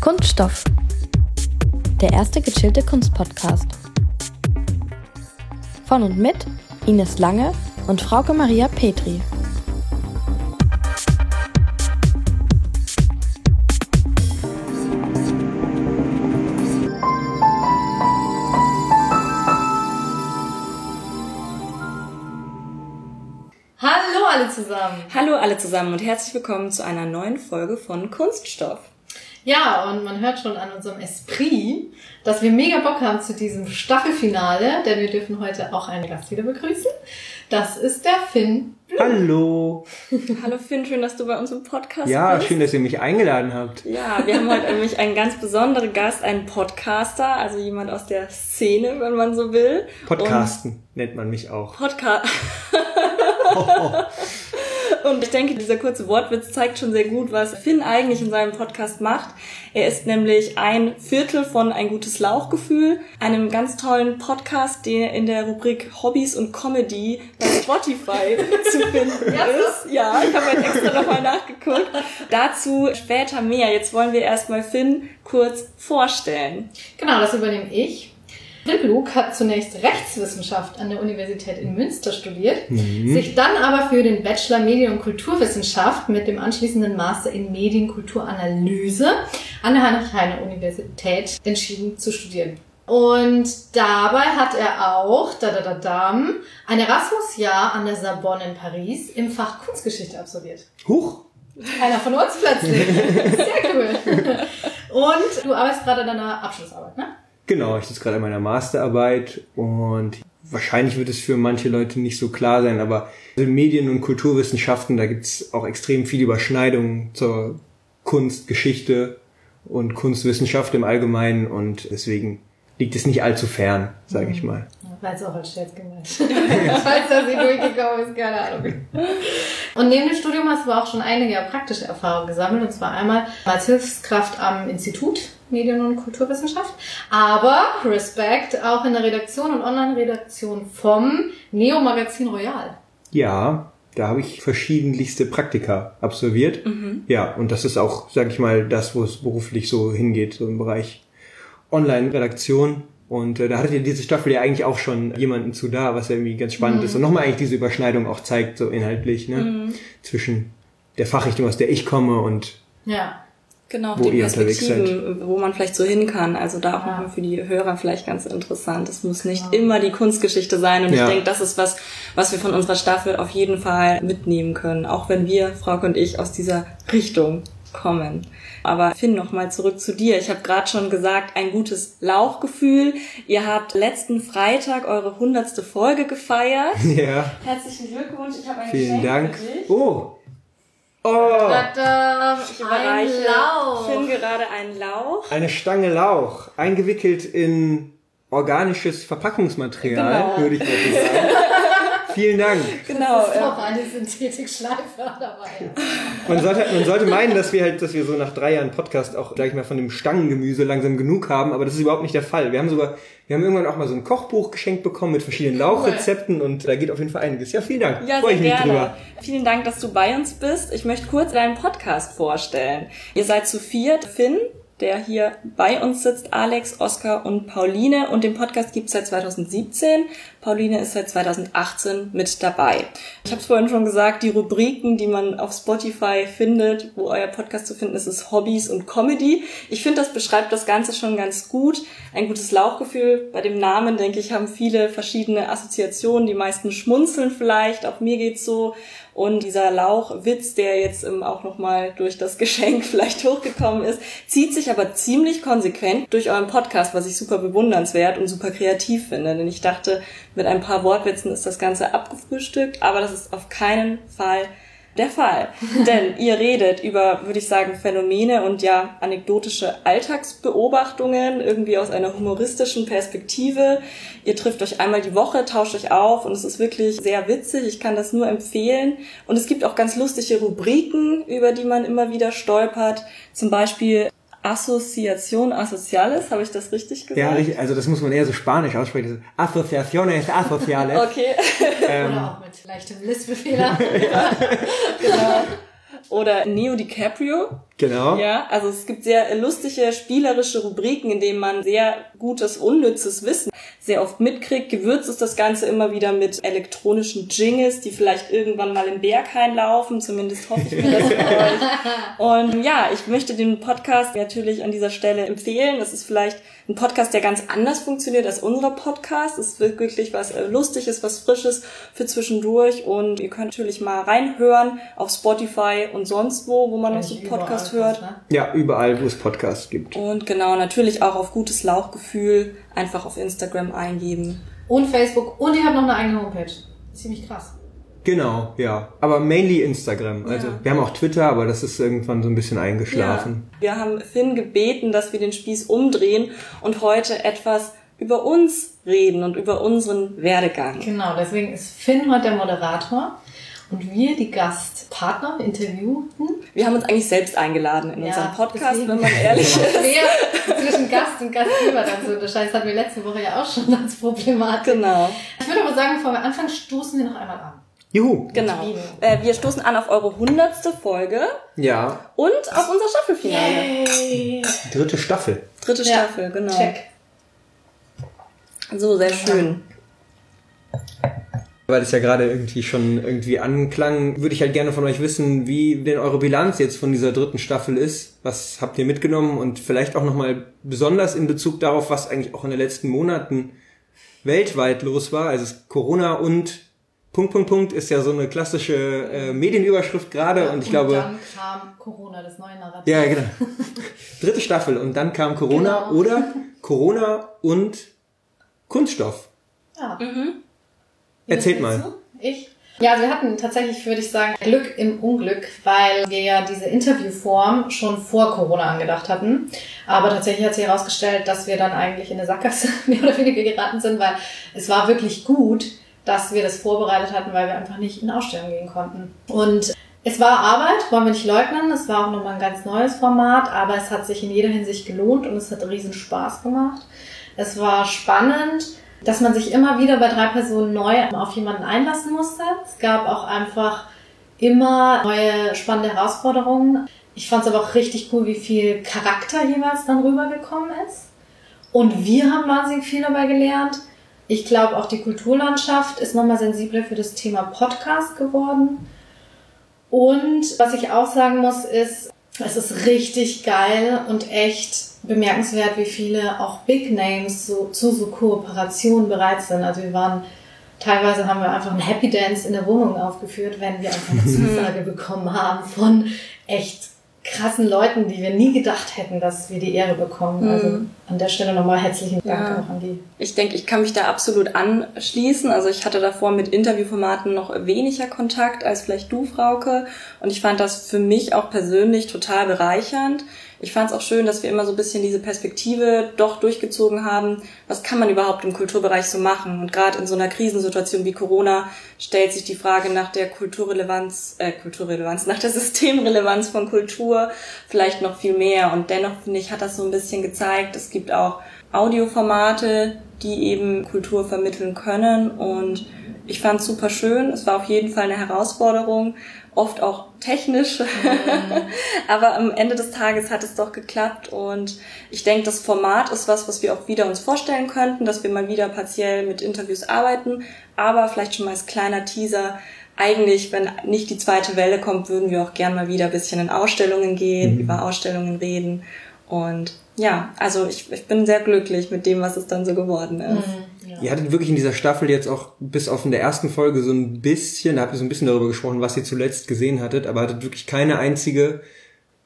Kunststoff. Der erste gechillte Kunstpodcast. Von und mit Ines Lange und Frauke Maria Petri. Hallo alle zusammen. Hallo alle zusammen und herzlich willkommen zu einer neuen Folge von Kunststoff. Ja, und man hört schon an unserem Esprit, dass wir mega Bock haben zu diesem Staffelfinale, denn wir dürfen heute auch einen Gast wieder begrüßen. Das ist der Finn. Hallo. Hallo Finn, schön, dass du bei uns im Podcast Ja, bist. schön, dass ihr mich eingeladen habt. Ja, wir haben heute nämlich einen ganz besonderen Gast, einen Podcaster, also jemand aus der Szene, wenn man so will. Podcasten nennt man mich auch. Podcast. Und ich denke, dieser kurze Wortwitz zeigt schon sehr gut, was Finn eigentlich in seinem Podcast macht. Er ist nämlich ein Viertel von Ein gutes Lauchgefühl, einem ganz tollen Podcast, der in der Rubrik Hobbys und Comedy bei Spotify zu finden ist. Ja, ich habe jetzt extra nochmal nachgeguckt. Dazu später mehr. Jetzt wollen wir erstmal Finn kurz vorstellen. Genau, das übernehme ich. Luke hat zunächst Rechtswissenschaft an der Universität in Münster studiert, sich dann aber für den Bachelor Medien- und Kulturwissenschaft mit dem anschließenden Master in Medienkulturanalyse an der Heinrich-Heine-Universität entschieden zu studieren. Und dabei hat er auch, da da da dam, ein Erasmus-Jahr an der Sorbonne in Paris im Fach Kunstgeschichte absolviert. Huch. Einer von uns plötzlich. Sehr cool. Und du arbeitest gerade an deiner Abschlussarbeit, ne? Genau, ich sitze gerade an meiner Masterarbeit und wahrscheinlich wird es für manche Leute nicht so klar sein, aber in Medien- und Kulturwissenschaften, da gibt's auch extrem viele Überschneidungen zur Kunst, Geschichte und Kunstwissenschaft im Allgemeinen und deswegen liegt es nicht allzu fern, sage ich mal. Weil es auch als Scherz gemeint. Falls das nicht durchgekommen ist, keine Ahnung. Und neben dem Studium hast du auch schon einige praktische Erfahrungen gesammelt. Und zwar einmal als Hilfskraft am Institut Medien- und Kulturwissenschaft. Aber, Respekt, auch in der Redaktion und Online-Redaktion vom Neo-Magazin Royal. Ja, da habe ich verschiedenlichste Praktika absolviert. Ja, und das ist auch, sage ich mal, das, wo es beruflich so hingeht, so im Bereich Online-Redaktion. Und äh, da hattet ihr diese Staffel ja eigentlich auch schon jemanden zu da, was ja irgendwie ganz spannend ist und nochmal eigentlich diese Überschneidung auch zeigt, so inhaltlich, ne? Zwischen der Fachrichtung, aus der ich komme und Ja. Genau, Wo die ihr Perspektiven, wo man vielleicht so hin kann. Also da auch Ja. nochmal für die Hörer vielleicht ganz interessant. Es muss nicht immer die Kunstgeschichte sein. Und Ja. ich denke, das ist was, was wir von unserer Staffel auf jeden Fall mitnehmen können. Auch wenn wir, Frauke und ich, aus dieser Richtung kommen. Aber Finn, nochmal zurück zu dir. Ich habe gerade schon gesagt, ein gutes Lauchgefühl. Ihr habt letzten Freitag eure hundertste Folge gefeiert. ja, Herzlichen Glückwunsch. Ich habe ein vielen Geschenk Dank. für dich. Oh! Oh! Tada, Ich überreiche Finn gerade einen Lauch. Eine Stange Lauch, eingewickelt in organisches Verpackungsmaterial, Genau. würde ich mal sagen. Vielen Dank. Genau. Ist äh, auch eine Synthetikschleife dabei. Man sollte, man sollte meinen, dass wir halt, dass wir so nach drei Jahren Podcast auch, sag ich mal, von dem Stangengemüse langsam genug haben, aber das ist überhaupt nicht der Fall. Wir haben sogar, wir haben irgendwann auch mal so ein Kochbuch geschenkt bekommen mit verschiedenen Lauchrezepten und da geht auf jeden Fall einiges. Ja, vielen Dank. Ja, Freue sehr ich mich gerne. drüber. Vielen Dank, dass du bei uns bist. Ich möchte kurz deinen Podcast vorstellen. Ihr seid zu viert. Finn, der hier bei uns sitzt, Alex, Oskar und Pauline. Und den Podcast gibt's seit 2017. Pauline ist seit 2018 mit dabei. Ich habe es vorhin schon gesagt, die Rubriken, die man auf Spotify findet, wo euer Podcast zu finden ist, ist Hobbys und Comedy. Ich finde, das beschreibt das Ganze schon ganz gut. Ein gutes Lauchgefühl. Bei dem Namen, denke ich, haben viele verschiedene Assoziationen. Die meisten schmunzeln vielleicht. Auch mir geht's so. Und dieser Lauchwitz, der jetzt ähm, auch nochmal durch das Geschenk vielleicht hochgekommen ist, zieht sich aber ziemlich konsequent durch euren Podcast, was ich super bewundernswert und super kreativ finde. Denn ich dachte, mit ein paar Wortwitzen ist das Ganze abgefrühstückt, aber das ist auf keinen Fall der Fall. Denn ihr redet über, würde ich sagen, Phänomene und ja, anekdotische Alltagsbeobachtungen, irgendwie aus einer humoristischen Perspektive. Ihr trifft euch einmal die Woche, tauscht euch auf und es ist wirklich sehr witzig. Ich kann das nur empfehlen. Und es gibt auch ganz lustige Rubriken, über die man immer wieder stolpert. Zum Beispiel Asociación Asociales, habe ich das richtig gesagt? Ja, richtig, also das muss man eher so spanisch aussprechen. Asociaciones Asociales. Okay. Ähm, Oder auch mit leichtem Lispelfehler. genau. Oder Neo DiCaprio, Genau. Ja, also es gibt sehr lustige, spielerische Rubriken, in denen man sehr gutes, unnützes Wissen sehr oft mitkriegt. Gewürzt ist das Ganze immer wieder mit elektronischen Jingles, die vielleicht irgendwann mal im Berghain laufen. Zumindest hoffe ich mir das für euch. Und ja, ich möchte den Podcast natürlich an dieser Stelle empfehlen. Das ist vielleicht ein Podcast, der ganz anders funktioniert als unser Podcast. Es ist wirklich was äh, Lustiges, was Frisches für zwischendurch. Und ihr könnt natürlich mal reinhören auf Spotify und sonst wo, wo man noch so Podcast hört. Ne? Ja, überall, wo es Podcasts gibt. Und genau, natürlich auch auf gutes Lauchgefühl einfach auf Instagram eingeben. Und Facebook. Und ihr habt noch eine eigene Homepage. Ziemlich krass. Genau, ja. Aber mainly Instagram. Also ja. wir haben auch Twitter, aber das ist irgendwann so ein bisschen eingeschlafen. Ja. Wir haben Finn gebeten, dass wir den Spieß umdrehen und heute etwas über uns reden und über unseren Werdegang. Genau, deswegen ist Finn heute der Moderator und wir die Gastpartner interviewten. Wir haben uns eigentlich selbst eingeladen in ja, unseren Podcast, deswegen. wenn man ehrlich ist. Wer zwischen Gast und Gastgeber dann zu unterscheiden. Das hatten wir letzte Woche ja auch schon als Problematik. Genau. Ich würde aber sagen, bevor wir anfangen, stoßen wir noch einmal an. Juhu. Genau. Äh, wir stoßen an auf eure hundertste Folge. Ja. Und auf unser Staffelfinale. Yay. Dritte Staffel. Dritte ja. Staffel, genau. Check. So, sehr schön. Weil es ja gerade irgendwie schon irgendwie anklang, würde ich halt gerne von euch wissen, wie denn eure Bilanz jetzt von dieser dritten Staffel ist. Was habt ihr mitgenommen und vielleicht auch nochmal besonders in Bezug darauf, was eigentlich auch in den letzten Monaten weltweit los war. Also Corona und Punkt, Punkt, Punkt ist ja so eine klassische äh, Medienüberschrift gerade ja, und ich und glaube. Dann kam Corona, das neue Narrativ. Ja, genau. Dritte Staffel und dann kam Corona genau. oder Corona und Kunststoff. Ja. Mhm. Erzählt mal. Ich? Ja, also wir hatten tatsächlich, würde ich sagen, Glück im Unglück, weil wir ja diese Interviewform schon vor Corona angedacht hatten. Aber tatsächlich hat sich herausgestellt, dass wir dann eigentlich in eine Sackgasse mehr oder weniger geraten sind, weil es war wirklich gut, dass wir das vorbereitet hatten, weil wir einfach nicht in Ausstellungen gehen konnten. Und es war Arbeit, wollen wir nicht leugnen. Es war auch nochmal ein ganz neues Format, aber es hat sich in jeder Hinsicht gelohnt und es hat riesen Spaß gemacht. Es war spannend, dass man sich immer wieder bei drei Personen neu auf jemanden einlassen musste. Es gab auch einfach immer neue spannende Herausforderungen. Ich fand es aber auch richtig cool, wie viel Charakter jeweils dann rübergekommen ist. Und wir haben wahnsinnig viel dabei gelernt. Ich glaube, auch die Kulturlandschaft ist nochmal sensibler für das Thema Podcast geworden. Und was ich auch sagen muss, ist, es ist richtig geil und echt bemerkenswert, wie viele auch Big Names so, zu so Kooperationen bereit sind. Also wir waren, teilweise haben wir einfach einen Happy Dance in der Wohnung aufgeführt, wenn wir einfach eine Zusage bekommen haben von echt krassen Leuten, die wir nie gedacht hätten, dass wir die Ehre bekommen. Also mhm. Also an der Stelle nochmal herzlichen Dank ja. auch an die. Ich denke, ich kann mich da absolut anschließen. Also ich hatte davor mit Interviewformaten noch weniger Kontakt als vielleicht du, Frauke. Und ich fand das für mich auch persönlich total bereichernd ich fand es auch schön, dass wir immer so ein bisschen diese Perspektive doch durchgezogen haben. Was kann man überhaupt im Kulturbereich so machen? Und gerade in so einer Krisensituation wie Corona stellt sich die Frage nach der Kulturrelevanz, äh, Kulturrelevanz, nach der Systemrelevanz von Kultur vielleicht noch viel mehr. Und dennoch, finde ich, hat das so ein bisschen gezeigt, es gibt auch Audioformate, die eben Kultur vermitteln können. Und ich fand es super schön. Es war auf jeden Fall eine Herausforderung oft auch technisch. Mhm. Aber am Ende des Tages hat es doch geklappt und ich denke, das Format ist was, was wir auch wieder uns vorstellen könnten, dass wir mal wieder partiell mit Interviews arbeiten. Aber vielleicht schon mal als kleiner Teaser. Eigentlich, wenn nicht die zweite Welle kommt, würden wir auch gern mal wieder ein bisschen in Ausstellungen gehen, mhm. über Ausstellungen reden. Und ja, also ich, ich bin sehr glücklich mit dem, was es dann so geworden ist. Mhm. Ihr hattet wirklich in dieser Staffel jetzt auch bis auf in der ersten Folge so ein bisschen, da habt ihr so ein bisschen darüber gesprochen, was ihr zuletzt gesehen hattet, aber hattet wirklich keine einzige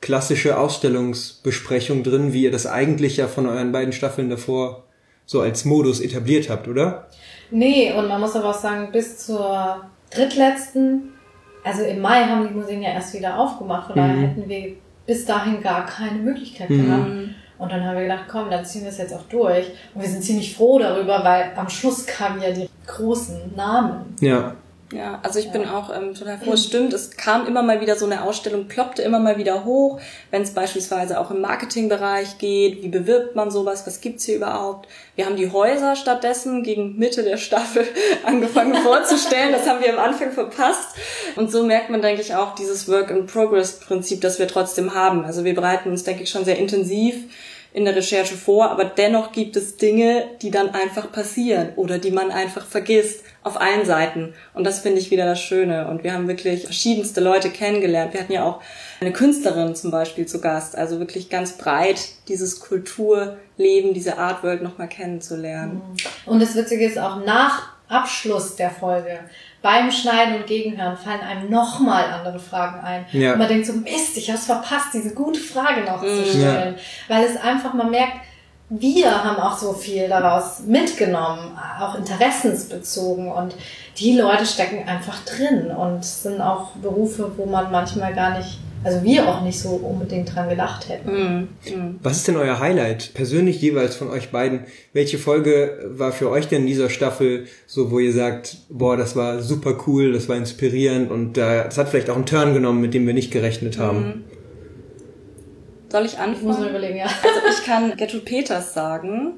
klassische Ausstellungsbesprechung drin, wie ihr das eigentlich ja von euren beiden Staffeln davor so als Modus etabliert habt, oder? Nee, und man muss aber auch sagen, bis zur drittletzten, also im Mai haben die Museen ja erst wieder aufgemacht, von mhm. daher hätten wir bis dahin gar keine Möglichkeit mhm. gehabt. Und dann haben wir gedacht, komm, dann ziehen wir es jetzt auch durch. Und wir sind ziemlich froh darüber, weil am Schluss kamen ja die großen Namen. Ja. Ja, also ich ja. bin auch ähm, total froh. Es stimmt, es kam immer mal wieder so eine Ausstellung, ploppte immer mal wieder hoch, wenn es beispielsweise auch im Marketingbereich geht. Wie bewirbt man sowas? Was gibt's hier überhaupt? Wir haben die Häuser stattdessen gegen Mitte der Staffel angefangen vorzustellen. Das haben wir am Anfang verpasst. Und so merkt man, denke ich, auch dieses Work-in-Progress-Prinzip, das wir trotzdem haben. Also wir bereiten uns, denke ich, schon sehr intensiv in der Recherche vor, aber dennoch gibt es Dinge, die dann einfach passieren oder die man einfach vergisst auf allen Seiten. Und das finde ich wieder das Schöne. Und wir haben wirklich verschiedenste Leute kennengelernt. Wir hatten ja auch eine Künstlerin zum Beispiel zu Gast. Also wirklich ganz breit dieses Kulturleben, diese Artworld nochmal kennenzulernen. Und das Witzige ist auch nach Abschluss der Folge beim Schneiden und Gegenhören fallen einem nochmal andere Fragen ein. Ja. Und man denkt so, Mist, ich hab's verpasst, diese gute Frage noch zu mhm. stellen. Ja. Weil es einfach, man merkt, wir haben auch so viel daraus mitgenommen, auch interessensbezogen und die Leute stecken einfach drin und sind auch Berufe, wo man manchmal gar nicht also wir auch nicht so unbedingt dran gedacht hätten. Mm, mm. Was ist denn euer Highlight? Persönlich jeweils von euch beiden. Welche Folge war für euch denn in dieser Staffel so, wo ihr sagt, boah, das war super cool, das war inspirierend und äh, das hat vielleicht auch einen Turn genommen, mit dem wir nicht gerechnet haben? Soll ich anfangen? Ich muss überlegen, ja. Also ich kann Gertrude Peters sagen.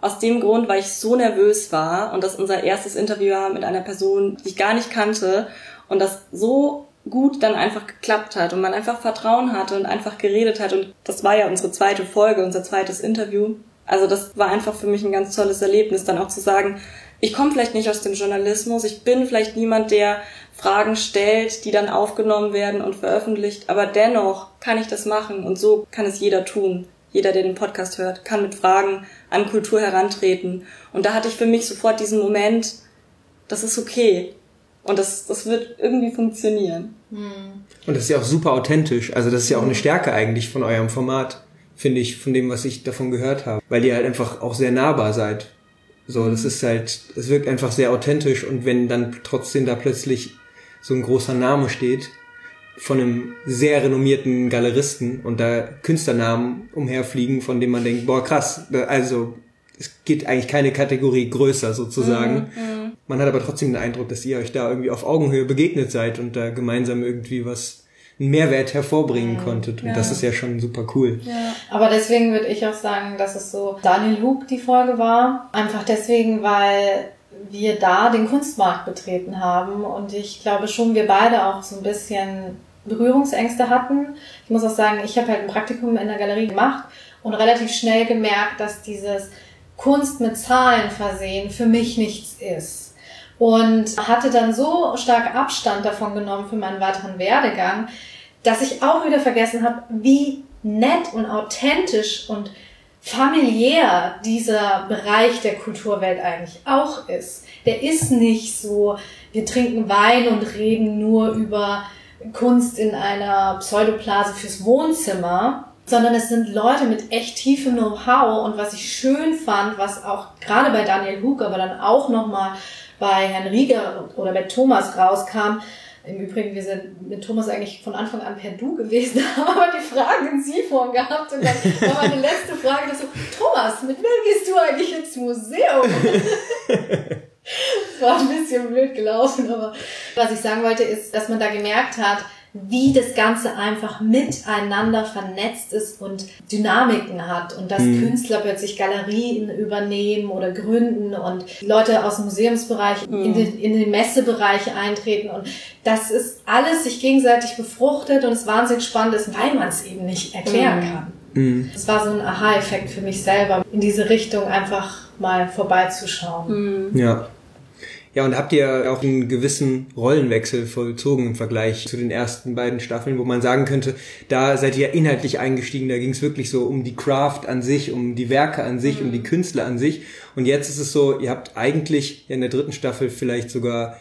Aus dem Grund, weil ich so nervös war und das unser erstes Interview war mit einer Person, die ich gar nicht kannte und das so gut dann einfach geklappt hat und man einfach Vertrauen hatte und einfach geredet hat. Und das war ja unsere zweite Folge, unser zweites Interview. Also das war einfach für mich ein ganz tolles Erlebnis, dann auch zu sagen, ich komme vielleicht nicht aus dem Journalismus, ich bin vielleicht niemand, der Fragen stellt, die dann aufgenommen werden und veröffentlicht, aber dennoch kann ich das machen und so kann es jeder tun. Jeder, der den Podcast hört, kann mit Fragen an Kultur herantreten. Und da hatte ich für mich sofort diesen Moment, das ist okay. Und das, das wird irgendwie funktionieren. Hm. Und das ist ja auch super authentisch. Also das ist ja auch eine Stärke eigentlich von eurem Format, finde ich, von dem, was ich davon gehört habe. Weil ihr halt einfach auch sehr nahbar seid. So, das ist halt, es wirkt einfach sehr authentisch und wenn dann trotzdem da plötzlich so ein großer Name steht von einem sehr renommierten Galeristen und da Künstlernamen umherfliegen, von dem man denkt, boah krass, also es geht eigentlich keine Kategorie größer sozusagen. Mhm, mhm, Man hat aber trotzdem den Eindruck, dass ihr euch da irgendwie auf Augenhöhe begegnet seid und da gemeinsam irgendwie was Mehrwert hervorbringen mhm, konntet. Und ja. das ist ja schon super cool. Ja. Aber deswegen würde ich auch sagen, dass es so Daniel Luke die Folge war. Einfach deswegen, weil wir da den Kunstmarkt betreten haben und ich glaube schon, wir beide auch so ein bisschen Berührungsängste hatten. Ich muss auch sagen, ich habe halt ein Praktikum in der Galerie gemacht und relativ schnell gemerkt, dass dieses Kunst mit Zahlen versehen für mich nichts ist. Und hatte dann so stark Abstand davon genommen für meinen weiteren Werdegang, dass ich auch wieder vergessen habe, wie nett und authentisch und familiär dieser Bereich der Kulturwelt eigentlich auch ist. Der ist nicht so, wir trinken Wein und reden nur über Kunst in einer Pseudoplase fürs Wohnzimmer, sondern es sind Leute mit echt tiefem Know-how und was ich schön fand, was auch gerade bei Daniel Huck, aber dann auch nochmal bei Herrn Rieger oder bei Thomas rauskam, im Übrigen, wir sind mit Thomas eigentlich von Anfang an per Du gewesen, haben aber die Fragen in Sie-Form gehabt und dann war meine letzte Frage das so, Thomas, mit wem gehst du eigentlich ins Museum? das war ein bisschen blöd gelaufen, aber was ich sagen wollte ist, dass man da gemerkt hat, wie das Ganze einfach miteinander vernetzt ist und Dynamiken hat und dass mhm. Künstler plötzlich Galerien übernehmen oder gründen und Leute aus dem Museumsbereich mhm. in, den, in den Messebereich eintreten und das ist alles sich gegenseitig befruchtet und es wahnsinnig spannend ist, weil man es eben nicht erklären mhm. kann. Mhm. Es war so ein Aha-Effekt für mich selber, in diese Richtung einfach mal vorbeizuschauen. Mhm. Ja. Ja, und habt ihr auch einen gewissen Rollenwechsel vollzogen im Vergleich zu den ersten beiden Staffeln, wo man sagen könnte, da seid ihr inhaltlich eingestiegen, da ging es wirklich so um die Craft an sich, um die Werke an sich, mhm. um die Künstler an sich. Und jetzt ist es so, ihr habt eigentlich in der dritten Staffel vielleicht sogar,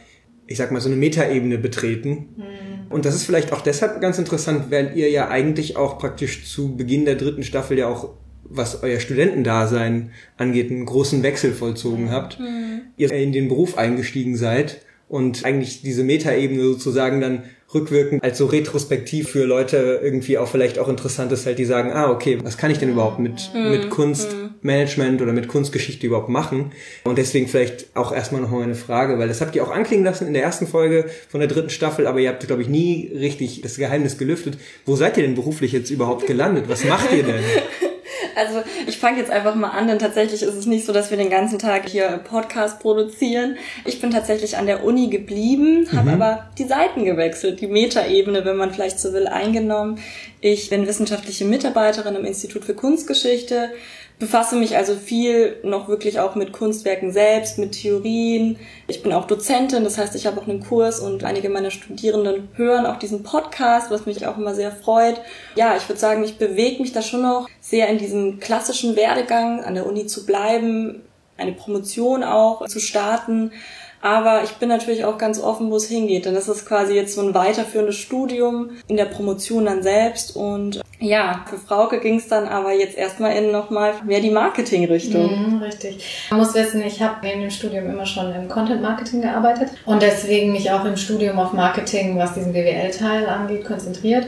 ich sag mal, so eine Metaebene betreten. Mhm. Und das ist vielleicht auch deshalb ganz interessant, weil ihr ja eigentlich auch praktisch zu Beginn der dritten Staffel ja auch was euer Studentendasein angeht, einen großen Wechsel vollzogen habt. Mhm. Ihr in den Beruf eingestiegen seid und eigentlich diese Metaebene sozusagen dann rückwirkend als so retrospektiv für Leute irgendwie auch vielleicht auch interessant ist, halt die sagen, ah, okay, was kann ich denn überhaupt mit, mhm. mit Kunstmanagement oder mit Kunstgeschichte überhaupt machen? Und deswegen vielleicht auch erstmal nochmal eine Frage, weil das habt ihr auch anklingen lassen in der ersten Folge von der dritten Staffel, aber ihr habt, glaube ich, nie richtig das Geheimnis gelüftet. Wo seid ihr denn beruflich jetzt überhaupt gelandet? Was macht ihr denn? Also ich fange jetzt einfach mal an, denn tatsächlich ist es nicht so, dass wir den ganzen Tag hier Podcast produzieren. Ich bin tatsächlich an der Uni geblieben, habe mhm. aber die Seiten gewechselt, die Metaebene, wenn man vielleicht so will, eingenommen. Ich bin wissenschaftliche Mitarbeiterin im Institut für Kunstgeschichte, befasse mich also viel noch wirklich auch mit Kunstwerken selbst, mit Theorien. Ich bin auch Dozentin, das heißt, ich habe auch einen Kurs und einige meiner Studierenden hören auch diesen Podcast, was mich auch immer sehr freut. Ja, ich würde sagen, ich bewege mich da schon noch sehr in diesem klassischen Werdegang, an der Uni zu bleiben, eine Promotion auch zu starten aber ich bin natürlich auch ganz offen, wo es hingeht. Denn das ist quasi jetzt so ein weiterführendes Studium in der Promotion dann selbst. Und ja, für Frauke ging es dann aber jetzt erstmal in nochmal mehr die Marketing-Richtung. Mhm, richtig. Man muss wissen, ich habe neben dem Studium immer schon im Content-Marketing gearbeitet und deswegen mich auch im Studium auf Marketing, was diesen BWL-Teil angeht, konzentriert.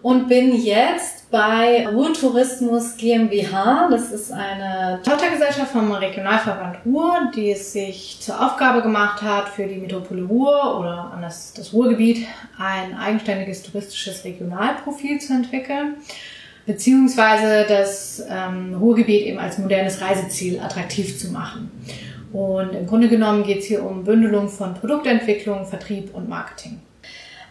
Und bin jetzt bei Ruhrtourismus GmbH. Das ist eine Tochtergesellschaft vom Regionalverband Ruhr, die es sich zur Aufgabe gemacht hat, für die Metropole Ruhr oder an das, das Ruhrgebiet ein eigenständiges touristisches Regionalprofil zu entwickeln beziehungsweise das ähm, Ruhrgebiet eben als modernes Reiseziel attraktiv zu machen. Und im Grunde genommen geht es hier um Bündelung von Produktentwicklung, Vertrieb und Marketing.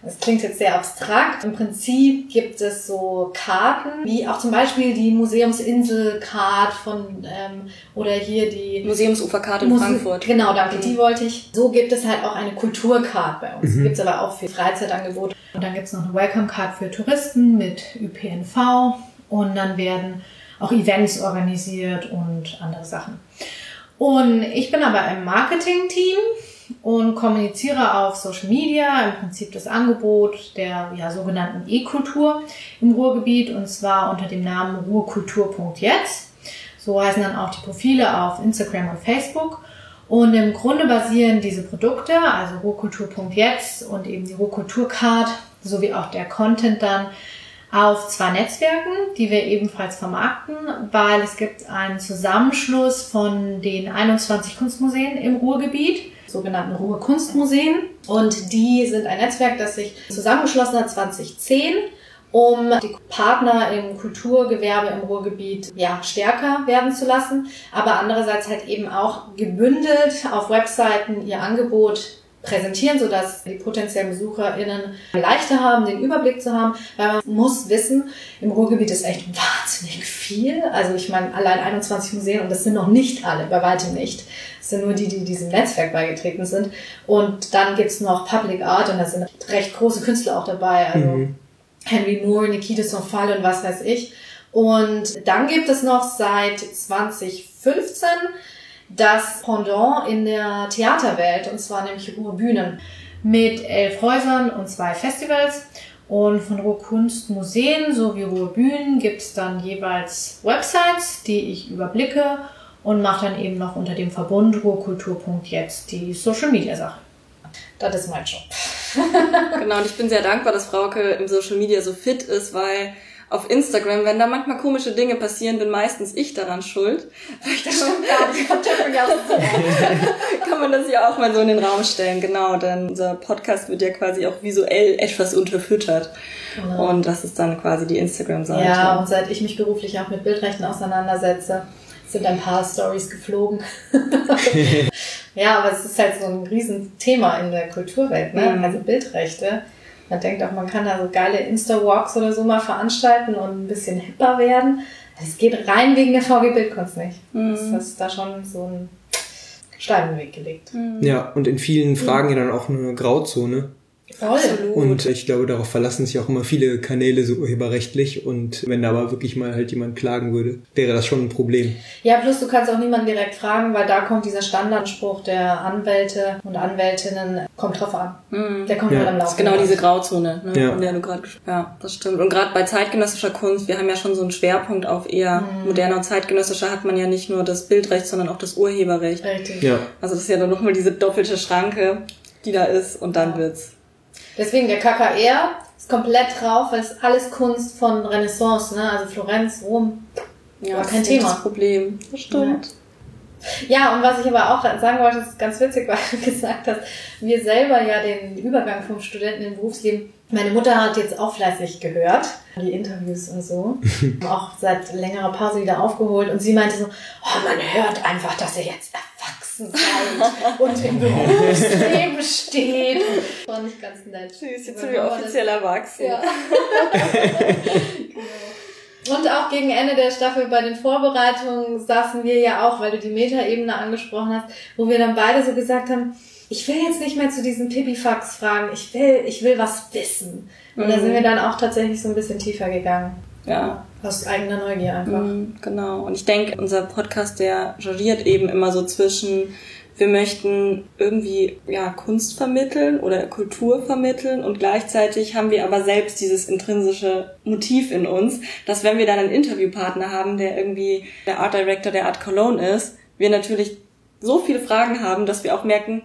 Das klingt jetzt sehr abstrakt. Im Prinzip gibt es so Karten, wie auch zum Beispiel die Museumsinsel-Card von ähm, oder hier die Museumsuferkarte in Muse Frankfurt. Genau, danke, die wollte ich. So gibt es halt auch eine Kulturcard bei uns. Mhm. Gibt es aber auch für Freizeitangebote. Und dann gibt es noch eine Welcome-Card für Touristen mit ÖPNV. Und dann werden auch Events organisiert und andere Sachen. Und ich bin aber im Marketing-Team und kommuniziere auf Social Media im Prinzip das Angebot der ja, sogenannten E-Kultur im Ruhrgebiet und zwar unter dem Namen ruhrkultur.jetzt. So heißen dann auch die Profile auf Instagram und Facebook. Und im Grunde basieren diese Produkte, also Ruhrkultur.jetzt und eben die Ruhrkulturcard sowie auch der Content dann auf zwei Netzwerken, die wir ebenfalls vermarkten, weil es gibt einen Zusammenschluss von den 21 Kunstmuseen im Ruhrgebiet sogenannten Ruhr Kunstmuseen. Und die sind ein Netzwerk, das sich zusammengeschlossen hat 2010 um die Partner im Kulturgewerbe im Ruhrgebiet ja, stärker werden zu lassen, aber andererseits halt eben auch gebündelt auf Webseiten ihr Angebot präsentieren, sodass die potenziellen BesucherInnen leichter haben, den Überblick zu haben, weil man muss wissen, im Ruhrgebiet ist echt wahnsinnig viel. Also ich meine, allein 21 Museen und das sind noch nicht alle, bei weitem nicht. Das sind nur die, die diesem Netzwerk beigetreten sind. Und dann gibt's noch Public Art und da sind recht große Künstler auch dabei. Also mhm. Henry Moore, Nikita Sonfal und was weiß ich. Und dann gibt es noch seit 2015 das Pendant in der Theaterwelt, und zwar nämlich Ruhe Bühnen, mit elf Häusern und zwei Festivals. Und von Museen sowie Ruhe Bühnen gibt es dann jeweils Websites, die ich überblicke und mache dann eben noch unter dem Verbund Ruhrkultur.jetzt die Social Media Sache. Das ist mein Job. genau, und ich bin sehr dankbar, dass Frauke im Social Media so fit ist, weil auf Instagram, wenn da manchmal komische Dinge passieren, bin meistens ich daran schuld. Kann man das ja auch mal so in den Raum stellen. Genau, denn unser Podcast wird ja quasi auch visuell etwas unterfüttert. Genau. Und das ist dann quasi die Instagram-Seite. Ja, und seit ich mich beruflich auch mit Bildrechten auseinandersetze, sind ein paar Stories geflogen. ja, aber es ist halt so ein Riesenthema in der Kulturwelt, ne? Mhm. Also Bildrechte man denkt auch, man kann da so geile Insta-Walks oder so mal veranstalten und ein bisschen hipper werden. Es geht rein wegen der VG-Bildkunst nicht. Mhm. Das ist da schon so ein Stein im Weg gelegt. Mhm. Ja, und in vielen Fragen ja dann auch eine Grauzone. Voll. Und ich glaube, darauf verlassen sich auch immer viele Kanäle so urheberrechtlich. Und wenn da aber wirklich mal halt jemand klagen würde, wäre das schon ein Problem. Ja, plus du kannst auch niemanden direkt fragen, weil da kommt dieser Standardspruch der Anwälte und Anwältinnen, kommt drauf an. Mhm. Der kommt ja. halt am Laufen. Das ist genau diese Grauzone, ne, ja. von der du gerade Ja, das stimmt. Und gerade bei zeitgenössischer Kunst, wir haben ja schon so einen Schwerpunkt auf eher mhm. moderner und zeitgenössischer hat man ja nicht nur das Bildrecht, sondern auch das Urheberrecht. Richtig. Ja. Also das ist ja dann nochmal diese doppelte Schranke die da ist und dann wird's. Deswegen der KKR ist komplett drauf, weil es alles Kunst von Renaissance, ne? Also Florenz, Rom. Ja, War das kein ist nicht Thema. Das Problem. Das stimmt. Ja, und was ich aber auch sagen wollte, das ist ganz witzig, weil du gesagt hast, wir selber ja den Übergang vom Studenten in Berufsleben, meine Mutter hat jetzt auch fleißig gehört, die Interviews und so, auch seit längerer Pause wieder aufgeholt und sie meinte so, oh, man hört einfach, dass ihr jetzt erwachsen seid und im Berufsleben steht. Fand ich ganz nett. Süß, jetzt sind wir offiziell erwachsen. Ja. Und auch gegen Ende der Staffel bei den Vorbereitungen saßen wir ja auch, weil du die Metaebene angesprochen hast, wo wir dann beide so gesagt haben, ich will jetzt nicht mehr zu diesen Pipifax fragen, ich will, ich will was wissen. Und da sind wir dann auch tatsächlich so ein bisschen tiefer gegangen. Ja. Aus eigener Neugier einfach. Mhm, Genau. Und ich denke, unser Podcast, der jongliert eben immer so zwischen, wir möchten irgendwie ja Kunst vermitteln oder Kultur vermitteln und gleichzeitig haben wir aber selbst dieses intrinsische Motiv in uns, dass wenn wir dann einen Interviewpartner haben, der irgendwie der Art Director der Art Cologne ist, wir natürlich so viele Fragen haben, dass wir auch merken,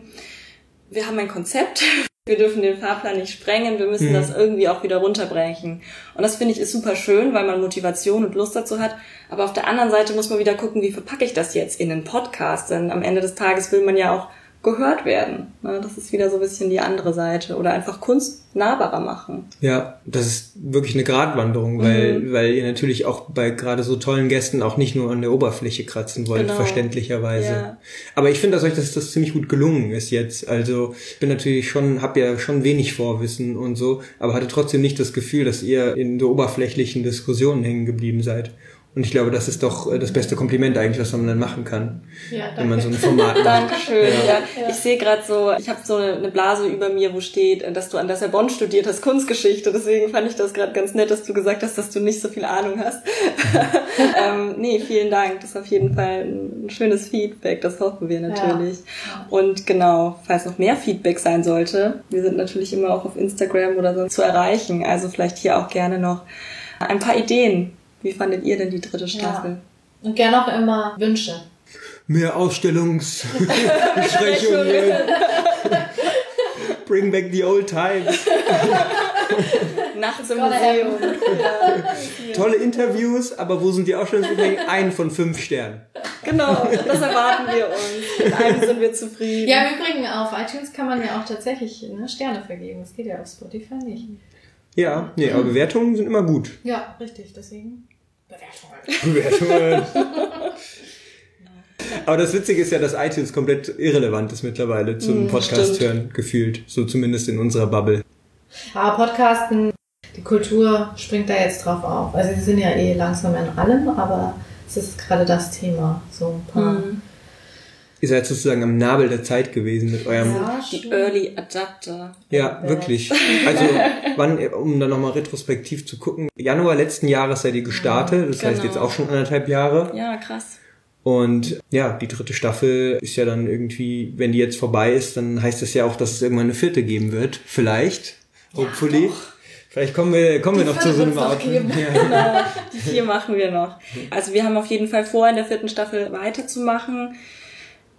wir haben ein Konzept, wir dürfen den Fahrplan nicht sprengen, wir müssen Mhm. das irgendwie auch wieder runterbrechen. Und das finde ich ist super schön, weil man Motivation und Lust dazu hat. Aber auf der anderen Seite muss man wieder gucken, wie verpacke ich das jetzt in einen Podcast? Denn am Ende des Tages will man ja auch gehört werden. Ne? Das ist wieder so ein bisschen die andere Seite. Oder einfach Kunst nahbarer machen. Ja, das ist wirklich eine Gratwanderung, weil, weil ihr natürlich auch bei gerade so tollen Gästen auch nicht nur an der Oberfläche kratzen wollt, Genau. verständlicherweise. Ja. Aber ich finde, dass euch das, das ziemlich gut gelungen ist jetzt. Also ich bin natürlich schon, hab ja schon wenig Vorwissen und so, aber hatte trotzdem nicht das Gefühl, dass ihr in so oberflächlichen Diskussionen hängen geblieben seid. Und ich glaube, das ist doch äh, das beste Kompliment eigentlich, was man dann machen kann, Ja, wenn man so danke. ein Format macht. Dankeschön. Ja. Ich sehe gerade so, ich habe so eine, Blase über mir, wo steht, dass du an der Sorbonne studiert hast, Kunstgeschichte. Deswegen fand ich das gerade ganz nett, dass du gesagt hast, dass du nicht so viel Ahnung hast. ähm, nee, vielen Dank. Das ist auf jeden Fall ein schönes Feedback. Das hoffen wir natürlich. Und genau, falls noch mehr Feedback sein sollte, wir sind natürlich immer auch auf Instagram oder so zu erreichen. Also vielleicht hier auch gerne noch ein paar Ideen. Wie fandet ihr denn die dritte Staffel? Und gerne auch immer Wünsche. Mehr Ausstellungsbesprechungen. Bring back the old times. Nachts im Museum. Tolle Interviews, aber wo sind die Ausstellungsbesprechungen? Ein von fünf Sternen. Genau, das erwarten wir uns. Mit einem sind wir zufrieden. Ja, im Übrigen, auf iTunes kann man ja auch tatsächlich ne, Sterne vergeben. Das geht ja auf Spotify nicht. Ja, nee, aber Bewertungen sind immer gut. Ja, richtig, deswegen. Bewertungen. Bewertungen. Aber das Witzige ist ja, dass iTunes komplett irrelevant ist mittlerweile zum Mm, Podcast stimmt. hören, gefühlt. So zumindest in unserer Bubble. Aber Podcasten, die Kultur springt da jetzt drauf auf. Also sie sind ja eh langsam in allem, aber es ist gerade das Thema. So ein paar. Hm. Ihr seid sozusagen am Nabel der Zeit gewesen mit eurem. Ja, Die. Early Adapter. Ja, wirklich. Also, wann, um dann nochmal retrospektiv zu gucken. Januar letzten Jahres seid ihr gestartet, das heißt Genau. jetzt auch schon anderthalb Jahre. Ja, krass. Und ja, die dritte Staffel ist ja dann irgendwie, wenn die jetzt vorbei ist, dann heißt das ja auch, dass es irgendwann eine vierte geben wird. Vielleicht. Hopefully. Vielleicht kommen wir, kommen wir noch zu so einem geben. Ja. Die vier machen wir noch. Also wir haben auf jeden Fall vor, in der vierten Staffel weiterzumachen.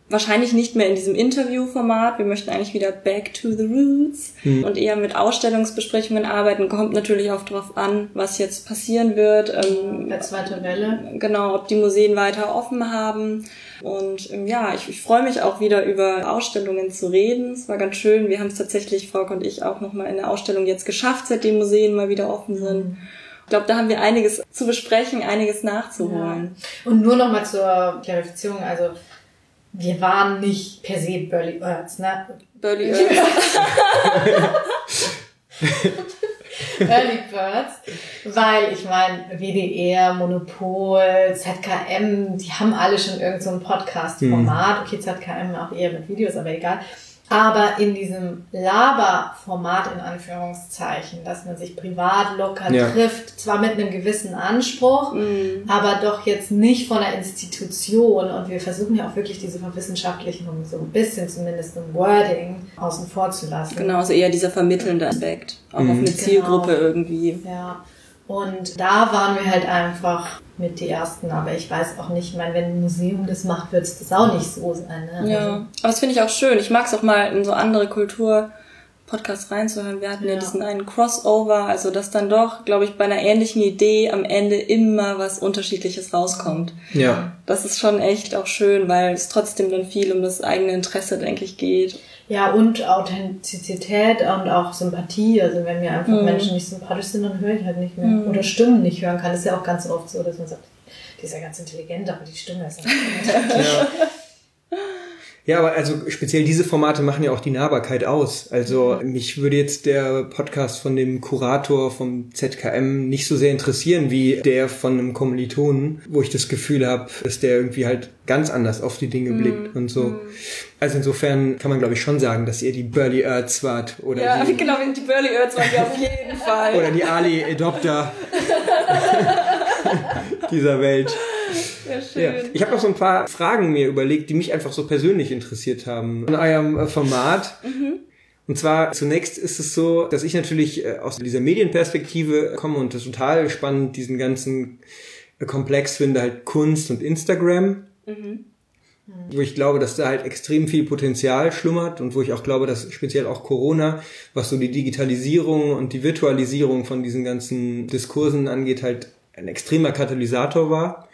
Wahrscheinlich nicht mehr in diesem Interviewformat. Wir möchten eigentlich wieder back to the roots und eher mit Ausstellungsbesprechungen arbeiten. Kommt natürlich auch darauf an, was jetzt passieren wird. Ähm, Der zweite Welle. genau, ob die Museen weiter offen haben. Und ähm, ja, ich, ich freue mich auch wieder über Ausstellungen zu reden. Es war ganz schön. Wir haben es tatsächlich, Frau und ich, auch nochmal in der Ausstellung jetzt geschafft, seitdem Museen mal wieder offen sind. Ich glaube, da haben wir einiges zu besprechen, einiges nachzuholen. Und nur nochmal zur Klarifizierung, also wir waren nicht per se Burly Birds, ne? Burley Earth. Early Birds, weil ich meine, WDR, Monopol, ZKM, die haben alle schon irgend so ein Podcast-Format. Okay, ZKM auch eher mit Videos, aber egal. Aber in diesem Laber-Format in Anführungszeichen, dass man sich privat locker Ja. trifft, zwar mit einem gewissen Anspruch, Mhm. aber doch jetzt nicht von der Institution. Und wir versuchen ja auch wirklich diese Verwissenschaftlichung so ein bisschen zumindest im Wording außen vor zu lassen. Genau, also eher dieser vermittelnde Aspekt. Auch auf eine Genau. Zielgruppe irgendwie. Ja. Und da waren wir halt einfach mit die ersten, aber ich weiß auch nicht, ich meine, wenn ein Museum das macht, wird es das auch nicht so sein. Ne? Ja, aber das finde ich auch schön. Ich mag es auch mal in so andere Kultur. Podcasts reinzuhören. Wir hatten ja. Ja. diesen einen Crossover, also dass dann doch, glaube ich, bei einer ähnlichen Idee am Ende immer was Unterschiedliches rauskommt. Ja. Das ist schon echt auch schön, weil es trotzdem dann viel um das eigene Interesse, denke ich, geht. ja, und Authentizität und auch Sympathie. Also wenn mir einfach Mhm. Menschen nicht sympathisch sind, dann höre ich halt nicht mehr. Oder Stimmen nicht hören kann. Das ist ja auch ganz oft so, dass man sagt, die ist ja ganz intelligent, aber die Stimme ist nicht Ja. Ja, aber also speziell diese Formate machen ja auch die Nahbarkeit aus. Also mich würde jetzt der Podcast von dem Kurator vom ZKM nicht so sehr interessieren wie der von einem Kommilitonen, wo ich das Gefühl habe, dass der irgendwie halt ganz anders auf die Dinge blickt und so. Also insofern kann man glaube ich schon sagen, dass ihr die Burly Earths wart oder Ja, die genau, die Burly Earths waren wir auf jeden Fall. oder die Ali Adopter dieser Welt. Schön. Ja. Ich habe noch so ein paar Fragen mir überlegt, die mich einfach so persönlich interessiert haben in eurem äh, Format. Und zwar zunächst ist es so, dass ich natürlich äh, aus dieser Medienperspektive komme und das total spannend diesen ganzen äh, Komplex finde, halt Kunst und Instagram. Wo ich glaube, dass da halt extrem viel Potenzial schlummert und wo ich auch glaube, dass speziell auch Corona, was so die Digitalisierung und die Virtualisierung von diesen ganzen Diskursen angeht, halt ein extremer Katalysator war.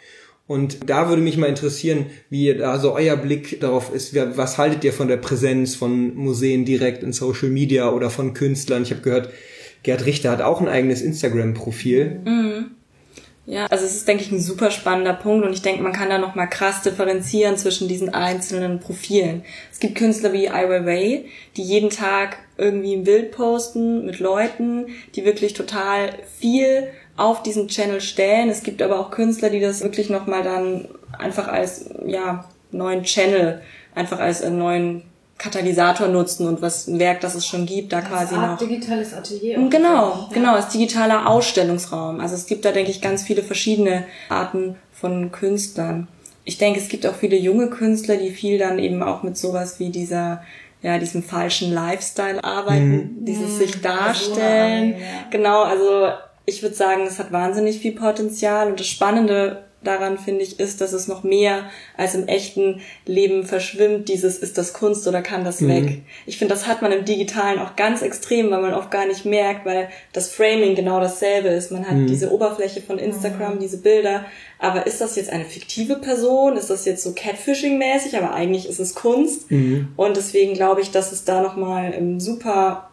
Und da würde mich mal interessieren, wie da so euer Blick darauf ist. Was haltet ihr von der Präsenz von Museen direkt in Social Media oder von Künstlern? Ich habe gehört, Gerd Richter hat auch ein eigenes Instagram-Profil. Ja, also es ist, denke ich, ein super spannender Punkt und ich denke, man kann da nochmal krass differenzieren zwischen diesen einzelnen Profilen. Es gibt Künstler wie Ai Weiwei, die jeden Tag irgendwie ein Bild posten mit Leuten, die wirklich total viel auf diesen Channel stellen. Es gibt aber auch Künstler, die das wirklich nochmal dann einfach als, ja, neuen Channel, einfach als einen neuen Katalysator nutzen und was ein Werk, das es schon gibt, da quasi Eine noch. Art digitales Atelier. auch Genau, tatsächlich, genau, als digitaler Ausstellungsraum. Also es gibt da, denke ich, ganz viele verschiedene Arten von Künstlern. Ich denke, es gibt auch viele junge Künstler, die viel dann eben auch mit sowas wie dieser, ja, diesem falschen Lifestyle arbeiten, dieses sich darstellen. ja. Genau, also ich würde sagen, es hat wahnsinnig viel Potenzial und das Spannende daran finde ich ist, dass es noch mehr als im echten Leben verschwimmt, dieses ist das Kunst oder kann das weg. Ich finde, das hat man im Digitalen auch ganz extrem, weil man oft gar nicht merkt, weil das Framing genau dasselbe ist. Man hat diese Oberfläche von Instagram, diese Bilder, aber ist das jetzt eine fiktive Person? Ist das jetzt so Catfishing-mäßig? Aber eigentlich ist es Kunst. Und deswegen glaube ich, dass es da nochmal ähm, super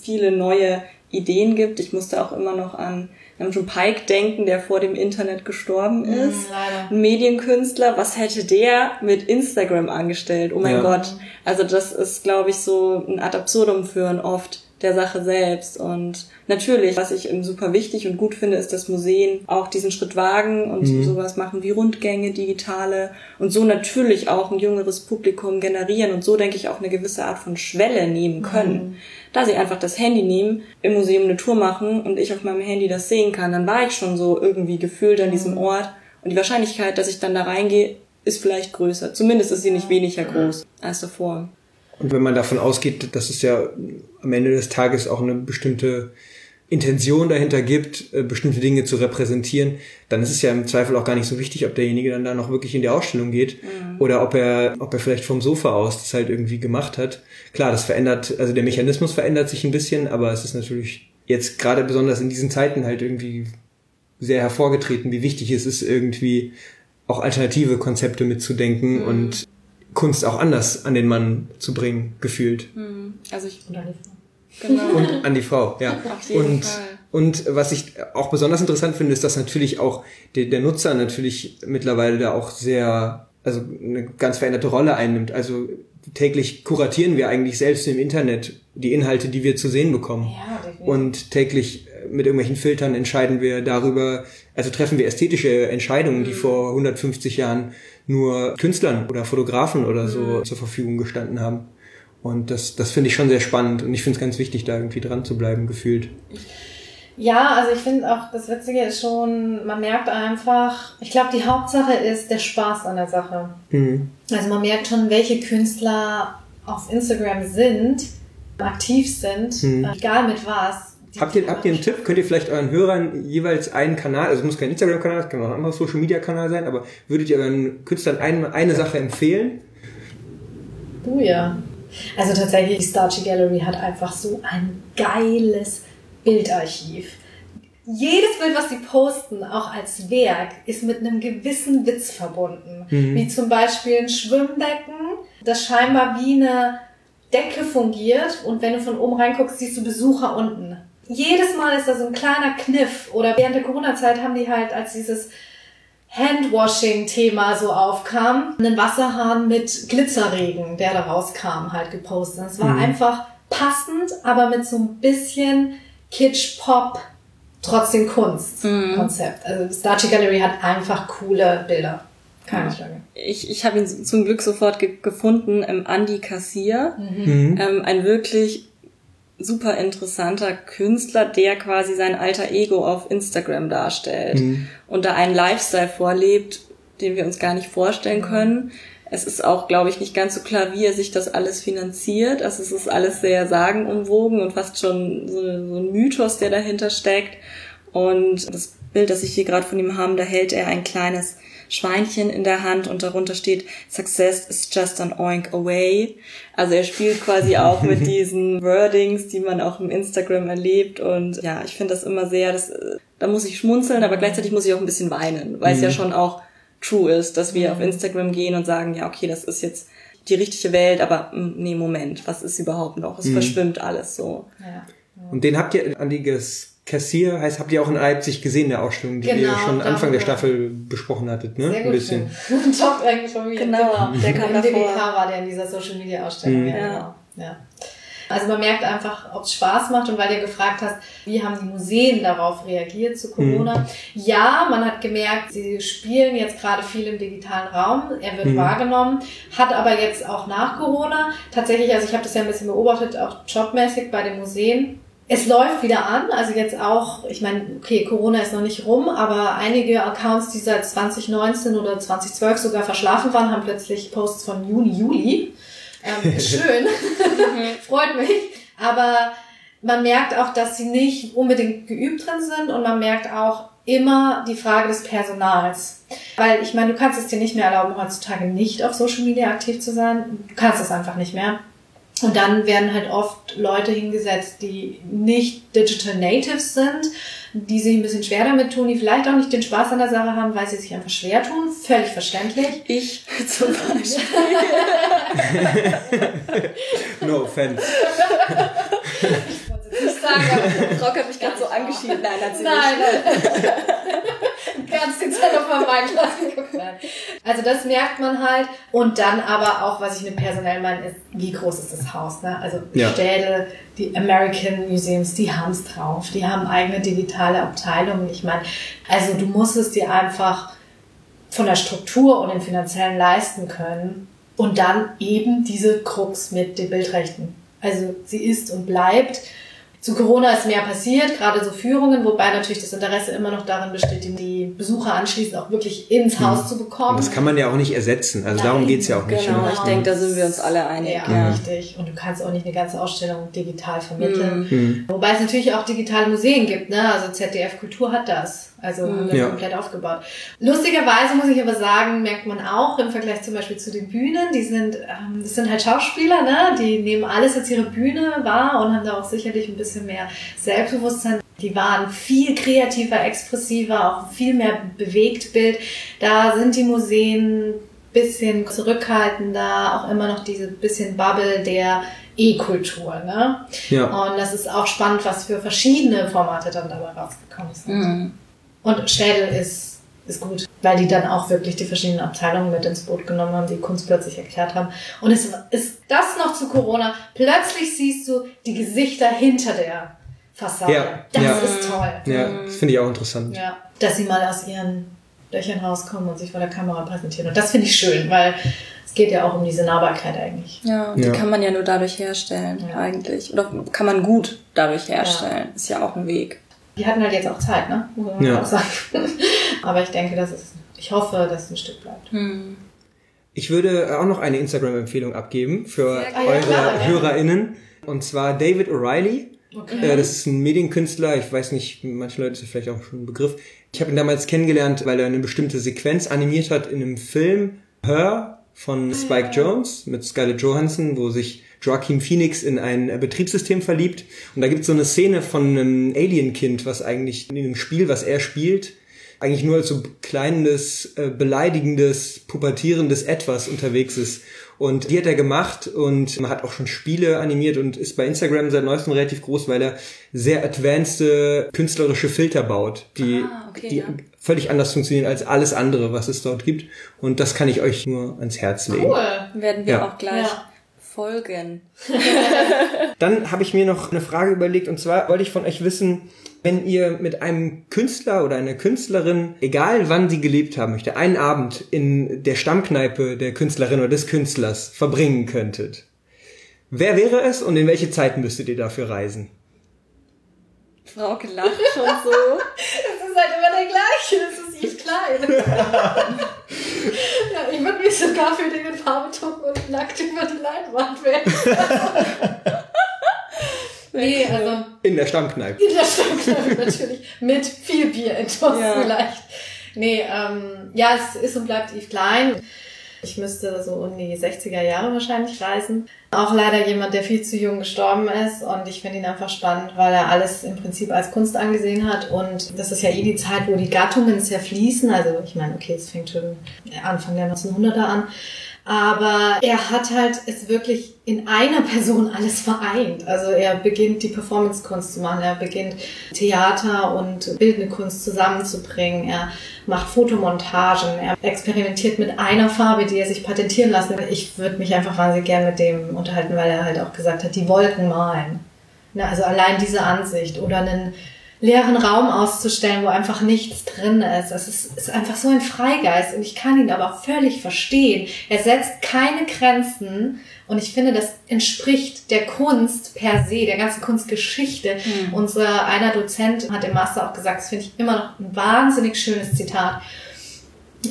viele neue Ideen gibt. Ich musste auch immer noch an Namjoon Pike denken, der vor dem Internet gestorben ist. leider. Ein Medienkünstler. Was hätte der mit Instagram angestellt? Oh mein Ja. Gott. Also das ist, glaube ich, so ein Ad absurdum führen oft der Sache selbst. Und natürlich, was ich super wichtig und gut finde, ist, dass Museen auch diesen Schritt wagen und sowas machen wie Rundgänge, digitale und so natürlich auch ein jüngeres Publikum generieren und so, denke ich, auch eine gewisse Art von Schwelle nehmen können. Da sie einfach das Handy nehmen, im Museum eine Tour machen und ich auf meinem Handy das sehen kann, dann war ich schon so irgendwie gefühlt an diesem Ort und die Wahrscheinlichkeit, dass ich dann da reingehe, ist vielleicht größer. Zumindest ist sie nicht weniger groß als davor. Und wenn man davon ausgeht, dass es ja am Ende des Tages auch eine bestimmte Intention dahinter gibt, äh, bestimmte Dinge zu repräsentieren, dann ist es ja im Zweifel auch gar nicht so wichtig, ob derjenige dann da noch wirklich in die Ausstellung geht oder ob er, ob er vielleicht vom Sofa aus das halt irgendwie gemacht hat. Klar, das verändert, also der Mechanismus verändert sich ein bisschen, aber es ist natürlich jetzt gerade besonders in diesen Zeiten halt irgendwie sehr hervorgetreten, wie wichtig es ist, irgendwie auch alternative Konzepte mitzudenken und Kunst auch anders an den Mann zu bringen, gefühlt. Also ich, Und eine Frau. Genau. Und an die Frau, ja. Auf jeden und, Fall. und was ich auch besonders interessant finde, ist, dass natürlich auch der, der Nutzer natürlich mittlerweile da auch sehr, also eine ganz veränderte Rolle einnimmt. Also täglich kuratieren wir eigentlich selbst im Internet die Inhalte, die wir zu sehen bekommen. Ja, definitiv. Und täglich mit irgendwelchen Filtern entscheiden wir darüber, also treffen wir ästhetische Entscheidungen, die vor 150 Jahren nur Künstlern oder Fotografen oder so zur Verfügung gestanden haben. Und das, das finde ich schon sehr spannend und ich finde es ganz wichtig, da irgendwie dran zu bleiben, gefühlt. Ja, also ich finde auch, das Witzige ist schon, man merkt einfach, ich glaube, die Hauptsache ist der Spaß an der Sache. Mhm. Also man merkt schon, welche Künstler auf Instagram sind, aktiv sind, Mhm. äh, egal mit was, Habt ihr, habt ihr einen Tipp? Könnt ihr vielleicht euren Hörern jeweils einen Kanal, also es muss kein Instagram-Kanal, es kann auch ein anderer Social-Media-Kanal sein, aber würdet ihr euren Künstlern eine, eine Sache empfehlen? Oh ja. Also tatsächlich, die Starchy Gallery hat einfach so ein geiles Bildarchiv. Jedes Bild, was sie posten, auch als Werk, ist mit einem gewissen Witz verbunden. Mhm. Wie zum Beispiel ein Schwimmbecken, das scheinbar wie eine Decke fungiert und wenn du von oben reinguckst, siehst du Besucher unten. Jedes Mal ist da so ein kleiner Kniff. Oder während der Corona-Zeit haben die halt, als dieses Handwashing-Thema so aufkam, einen Wasserhahn mit Glitzerregen, der da rauskam, halt gepostet. Es war einfach passend, aber mit so ein bisschen Kitsch-Pop, trotzdem Kunst-Konzept. Also Starchy Gallery hat einfach coole Bilder. Keine Frage. Ich, ich habe ihn zum Glück sofort ge gefunden, ähm, Andy Kassier. Mhm. Ähm, ein wirklich super interessanter Künstler, der quasi sein alter Ego auf Instagram darstellt Mhm. und da einen Lifestyle vorlebt, den wir uns gar nicht vorstellen können. Es ist auch, glaube ich, nicht ganz so klar, wie er sich das alles finanziert. Also es ist alles sehr sagenumwogen und fast schon so, so ein Mythos, der dahinter steckt. Und das Bild, das ich hier gerade von ihm habe, da hält er ein kleines Schweinchen in der Hand und darunter steht Success is just an oink away. Also er spielt quasi auch mit diesen Wordings, die man auch im Instagram erlebt und ja, ich finde das immer sehr, das, da muss ich schmunzeln, aber gleichzeitig muss ich auch ein bisschen weinen, weil es ja schon auch true ist, dass wir auf Instagram gehen und sagen, ja, okay, das ist jetzt die richtige Welt, aber mm, nee, Moment, was ist überhaupt noch? Es verschwimmt alles so. Ja. Und den habt ihr, Andy Kassier, heißt, habt ihr auch in Leipzig gesehen, der Ausstellung, die ihr Genau, schon Anfang der. Staffel besprochen hattet, ne? Sehr Ein gut. bisschen. Top eigentlich von mir. Genau, der kam davor. DBK war der in dieser Social Media Ausstellung. Mhm. Ja, genau. Ja. Also man merkt einfach, ob es Spaß macht und weil du gefragt hast, wie haben die Museen darauf reagiert zu Corona. Ja, man hat gemerkt, sie spielen jetzt gerade viel im digitalen Raum, er wird wahrgenommen, hat aber jetzt auch nach Corona tatsächlich, also ich habe das ja ein bisschen beobachtet, auch jobmäßig bei den Museen, es läuft wieder an, also jetzt auch, ich meine, okay, Corona ist noch nicht rum, aber einige Accounts, die seit 2019 oder 2012 sogar verschlafen waren, haben plötzlich Posts von Juni, Juli. Ähm, schön, freut mich. Aber man merkt auch, dass sie nicht unbedingt geübt drin sind und man merkt auch immer die Frage des Personals. Weil ich meine, du kannst es dir nicht mehr erlauben, heutzutage nicht auf Social Media aktiv zu sein. Du kannst es einfach nicht mehr. Und dann werden halt oft Leute hingesetzt, die nicht Digital Natives sind, die sich ein bisschen schwer damit tun, die vielleicht auch nicht den Spaß an der Sache haben, weil sie sich einfach schwer tun. Völlig verständlich. Ich zum Beispiel. No offense. Nicht sagen, aber Rock hat mich gerade so angeschieden. Nein, hat sie Nein, nicht. nein. Ganz die Zeit auf mein geguckt. Nein. Also das merkt man halt. Und dann aber auch, was ich mit personell meine, ist, wie groß ist das Haus? Ne? Also Ja. Städte, die American Museums, die haben es drauf. Die haben eigene digitale Abteilungen. Ich meine, also du musst es dir einfach von der Struktur und den finanziellen leisten können. Und dann eben diese Krux mit den Bildrechten. Also sie ist und bleibt. Zu Corona ist mehr passiert, gerade so Führungen, wobei natürlich das Interesse immer noch darin besteht, die Besucher anschließend auch wirklich ins Haus zu bekommen. Das kann man ja auch nicht ersetzen. Also darum Nein, geht's ja auch nicht. Genau, ne? ich denke, da sind wir uns alle einig. Ja, Ja. richtig. Und du kannst auch nicht eine ganze Ausstellung digital vermitteln. Mhm. Wobei es natürlich auch digitale Museen gibt, ne? Also ZDF Kultur hat das. Also haben wir Ja. komplett aufgebaut. Lustigerweise muss ich aber sagen, merkt man auch im Vergleich zum Beispiel zu den Bühnen, die sind, ähm, das sind halt Schauspieler, ne? Die nehmen alles als ihre Bühne wahr und haben da auch sicherlich ein bisschen mehr Selbstbewusstsein. Die waren viel kreativer, expressiver, auch viel mehr Bewegtbild. Da sind die Museen bisschen zurückhaltender, auch immer noch diese bisschen Bubble der E-Kultur, ne? Ja. Und das ist auch spannend, was für verschiedene Formate dann dabei rausgekommen sind. Mhm. Und Städel ist, ist gut, weil die dann auch wirklich die verschiedenen Abteilungen mit ins Boot genommen haben, die Kunst plötzlich erklärt haben. Und es ist das noch zu Corona. Plötzlich siehst du die Gesichter hinter der Fassade. Ja, Das ja. ist toll. Ja, das finde ich auch interessant. Ja, dass sie mal aus ihren Löchern rauskommen und sich vor der Kamera präsentieren. Und das finde ich schön, weil es geht ja auch um diese Nahbarkeit eigentlich. Ja, die Ja. kann man ja nur dadurch herstellen, Ja. eigentlich. Oder kann man gut dadurch herstellen. Ist ja auch ein Weg. Die hatten halt jetzt auch Zeit, ne? Muss man Ja. auch sagen. Aber ich denke, dass es, ich hoffe, dass es ein Stück bleibt. Ich würde auch noch eine Instagram-Empfehlung abgeben für Ah, ja, eure klar, ja. HörerInnen. Und zwar David O'Reilly Okay. Äh, das ist ein Medienkünstler, ich weiß nicht, manche Leute ist das vielleicht auch schon ein Begriff. Ich habe ihn damals kennengelernt, weil er eine bestimmte Sequenz animiert hat in einem Film Her von Spike Jones mit Scarlett Johansson, wo sich Joaquin Phoenix in ein Betriebssystem verliebt. Und da gibt es so eine Szene von einem Alien-Kind, was eigentlich in dem Spiel, was er spielt, eigentlich nur als so kleines, äh, beleidigendes, pubertierendes Etwas unterwegs ist. Und die hat er gemacht und man hat auch schon Spiele animiert und ist bei Instagram seit neuestem relativ groß, weil er sehr advanced künstlerische Filter baut, die, Ah, okay, die ja. völlig anders funktionieren als alles andere, was es dort gibt. Und das kann ich euch nur ans Herz legen. Cool. Werden wir Ja. auch gleich Ja. Folgen. Dann habe ich mir noch eine Frage überlegt und zwar wollte ich von euch wissen, wenn ihr mit einem Künstler oder einer Künstlerin, egal wann sie gelebt haben möchte, einen Abend in der Stammkneipe der Künstlerin oder des Künstlers verbringen könntet, wer wäre es und in welche Zeit müsstet ihr dafür reisen? Frauke lacht schon so. Das ist halt immer der gleiche, das ist Yves Klein. ja, ich würde mich sogar für den in Farbe tucken und nackt über die Leinwand werfen. nee, also In der Stammkneipe. in der Stammkneipe natürlich. Mit viel Bier intus Ja. vielleicht. Nee, ähm, ja, es ist und bleibt Yves Klein. Ich müsste so um die 60er Jahre wahrscheinlich reisen. Auch leider jemand, der viel zu jung gestorben ist. Und ich finde ihn einfach spannend, weil er alles im Prinzip als Kunst angesehen hat. Und das ist ja eh die Zeit, wo die Gattungen zerfließen. Also ich meine, okay, es fängt schon Anfang der 1900er an. Aber er hat halt es wirklich in einer Person alles vereint. Also er beginnt die Performance-Kunst zu machen, er beginnt Theater und bildende Kunst zusammenzubringen, er macht Fotomontagen, er experimentiert mit einer Farbe, die er sich patentieren lassen. Ich würde mich einfach wahnsinnig gern mit dem unterhalten, weil er halt auch gesagt hat, die Wolken malen. Also allein diese Ansicht oder einen leeren Raum auszustellen, wo einfach nichts drin ist. Es ist, ist einfach so ein Freigeist und ich kann ihn aber völlig verstehen. Er setzt keine Grenzen und ich finde, das entspricht der Kunst per se, der ganzen Kunstgeschichte. Unser einer Dozent hat im Master auch gesagt, das finde ich immer noch ein wahnsinnig schönes Zitat.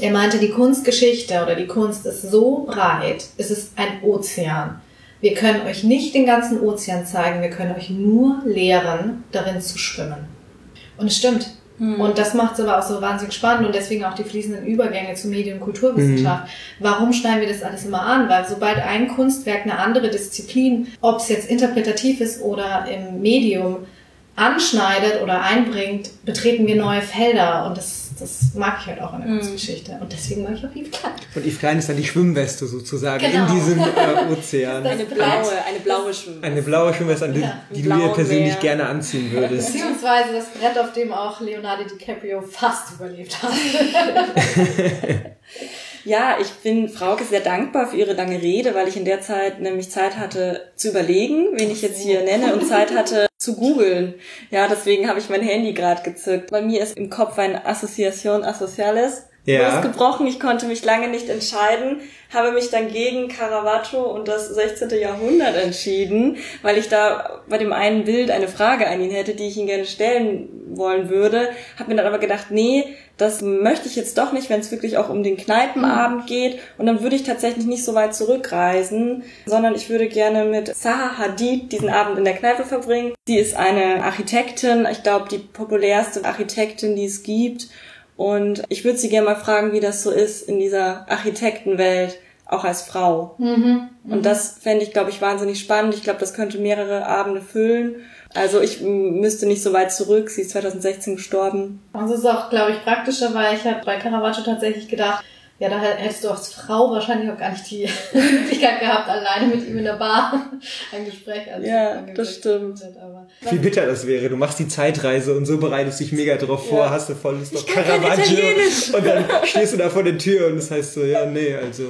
Er meinte, die Kunstgeschichte oder die Kunst ist so breit, es ist ein Ozean. Wir können euch nicht den ganzen Ozean zeigen, wir können euch nur lehren, darin zu schwimmen. Und es stimmt. Und das macht es aber auch so wahnsinnig spannend und deswegen auch die fließenden Übergänge zu Medien- und Kulturwissenschaft. Warum schneiden wir das alles immer an? Weil sobald ein Kunstwerk eine andere Disziplin, ob es jetzt interpretativ ist oder im Medium, anschneidet oder einbringt, betreten wir neue Felder und das, das mag ich halt auch in der Kunstgeschichte. Und deswegen mag ich auch Yves Klein. Und Yves Klein ist dann die Schwimmweste sozusagen Genau. in diesem äh, Ozean. Eine blaue, eine blaue Schwimmweste. Eine blaue Schwimmweste, an die, Ja. die du dir persönlich Meer. gerne anziehen würdest. Beziehungsweise das Brett, auf dem auch Leonardo DiCaprio fast überlebt hat. Ja, ich bin Frauke sehr dankbar für ihre lange Rede, weil ich in der Zeit nämlich Zeit hatte zu überlegen, wen ich jetzt hier nenne und Zeit hatte zu googeln. Ja, deswegen habe ich mein Handy gerade gezückt. Bei mir ist im Kopf ein Asociación Asociales Ja. losgebrochen. Ich konnte mich lange nicht entscheiden, habe mich dann gegen Caravaggio und das 16. Jahrhundert entschieden, weil ich da bei dem einen Bild eine Frage an ihn hätte, die ich ihm gerne stellen wollen würde. Habe mir dann aber gedacht, nee, das möchte ich jetzt doch nicht, wenn es wirklich auch um den Kneipenabend geht. Und dann würde ich tatsächlich nicht so weit zurückreisen, sondern ich würde gerne mit Zaha Hadid diesen Abend in der Kneipe verbringen. Sie ist eine Architektin, ich glaube die populärste Architektin, die es gibt. Und ich würde sie gerne mal fragen, wie das so ist in dieser Architektenwelt, auch als Frau. Und das fände ich, glaube ich, wahnsinnig spannend. Ich glaube, das könnte mehrere Abende füllen. Also ich müsste nicht so weit zurück. Sie ist 2016 gestorben. Es ist auch, glaube ich, praktischer, weil ich habe bei Caravaggio tatsächlich gedacht, ja, da hättest du als Frau wahrscheinlich auch gar nicht die Möglichkeit gehabt, alleine mit ihm in der Bar ein Gespräch anzufangen. Ja, das stimmt. Aber Wie bitter das wäre. Du machst die Zeitreise und so bereitest dich mega drauf vor, Ja. hast du voll Lust auf Caravaggio. Und dann stehst du da vor der Tür und das heißt so, ja, nee, also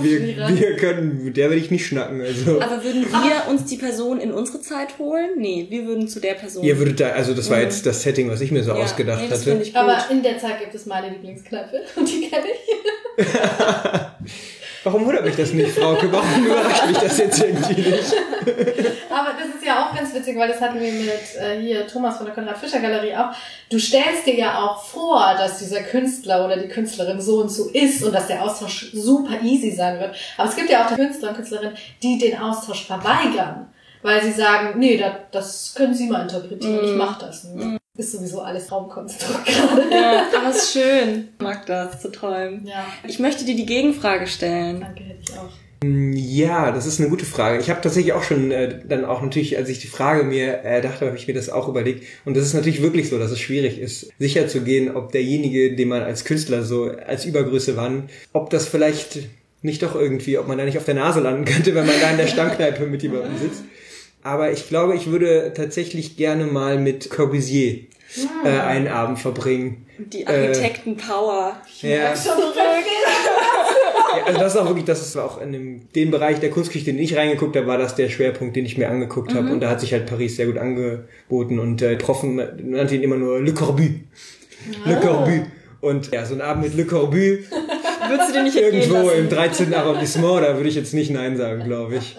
wir, wir können, mit der will ich nicht schnacken. Also Aber würden wir uns die Person in unsere Zeit holen? Nee, wir würden zu der Person. ihr würdet da, also das war jetzt das Setting, was ich mir so Ja, ausgedacht nee, das hatte. finde ich gut. Aber in der Zeit gibt es meine Lieblingskneipe und die kenne ich. Warum wundert mich das nicht, Frauke? Warum überrascht mich das jetzt irgendwie nicht? Aber das ist ja auch ganz witzig, weil das hatten wir mit äh, hier Thomas von der Konrad Fischer Galerie auch. Du stellst dir ja auch vor, dass dieser Künstler oder die Künstlerin so und so ist und dass der Austausch super easy sein wird. Aber es gibt ja auch die Künstler und Künstlerinnen, die den Austausch verweigern. weil sie sagen, nee, das, das können Sie mal interpretieren, Mhm. ich mach das nicht. Ist sowieso alles Raumkonstrukt gerade. Ja, aber ist schön. Ich mag das, zu träumen. Ja, Ich möchte dir die Gegenfrage stellen. danke, hätte ich auch. Ja, das ist eine gute Frage. Ich habe tatsächlich auch schon äh, dann auch natürlich, als ich die Frage mir äh, dachte, habe ich mir das auch überlegt. Und das ist natürlich wirklich so, dass es schwierig ist, sicher zu gehen, ob derjenige, den man als Künstler so als Übergröße wann, ob das vielleicht nicht doch irgendwie, ob man da nicht auf der Nase landen könnte, wenn man da in der Stammkneipe mit jemandem sitzt. Aber ich glaube, ich würde tatsächlich gerne mal mit Corbusier äh, einen Abend verbringen. Die Architekten-Power. Ja. Schon Ja, also das ist auch wirklich, das ist auch in dem, dem Bereich der Kunstgeschichte, den ich reingeguckt habe, war das der Schwerpunkt, den ich mir angeguckt habe. Und da hat sich halt Paris sehr gut angeboten und äh, Profen nannte ihn immer nur Le Corbu. Le Corbu. Und ja, so ein Abend mit Le Corbu Würdest du dir nicht irgendwo im 13. Arrondissement, da würde ich jetzt nicht Nein sagen, glaube ich.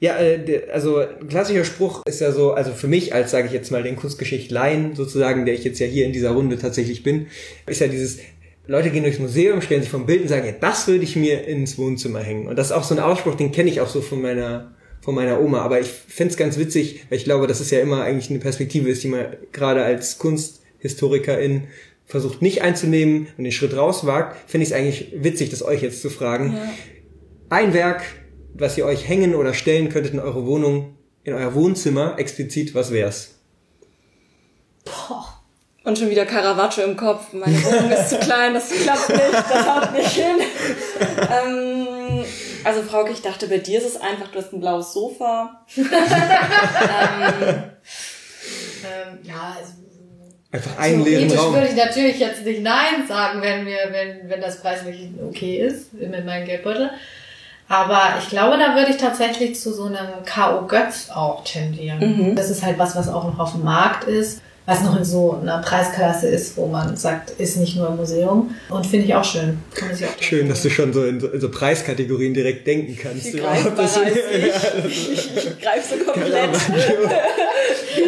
Ja, äh, also ein klassischer Spruch ist ja so, also für mich als, sage ich jetzt mal, den Kunstgeschichtleien sozusagen, der ich jetzt ja hier in dieser Runde tatsächlich bin, ist ja dieses, Leute gehen durchs Museum, stellen sich vom Bild und sagen, ja, das würde ich mir ins Wohnzimmer hängen. Und das ist auch so ein Ausspruch, den kenne ich auch so von meiner von meiner Oma. Aber ich find's ganz witzig, weil ich glaube, dass es ja immer eigentlich eine Perspektive ist, die man gerade als Kunsthistorikerin versucht nicht einzunehmen und den Schritt rauswagt, finde ich es eigentlich witzig, das euch jetzt zu fragen. Ein Werk, was ihr euch hängen oder stellen könntet in eure Wohnung, in euer Wohnzimmer, explizit, was wär's? Und schon wieder Caravaggio im Kopf. Meine Wohnung ist zu klein, das klappt nicht, das haut nicht hin. ähm, also Frauke, ich dachte, bei dir ist es einfach, du hast ein blaues Sofa. ähm, Ähm, ja, also, Einfach einen leeren Raum. würde ich natürlich jetzt nicht Nein sagen, wenn wir, wenn, wenn das preislich okay ist, mit meinem Geldbeutel. Aber ich glaube, da würde ich tatsächlich zu so einem K.O. Götz auch tendieren. Das ist halt was, was auch noch auf dem Markt ist, was noch in so einer Preisklasse ist, wo man sagt, ist nicht nur im Museum. Und finde ich auch schön. Sich auch Schön, dass du schon so in, so in so Preiskategorien direkt denken kannst. Das- ist ich. Ich, ich greife so komplett.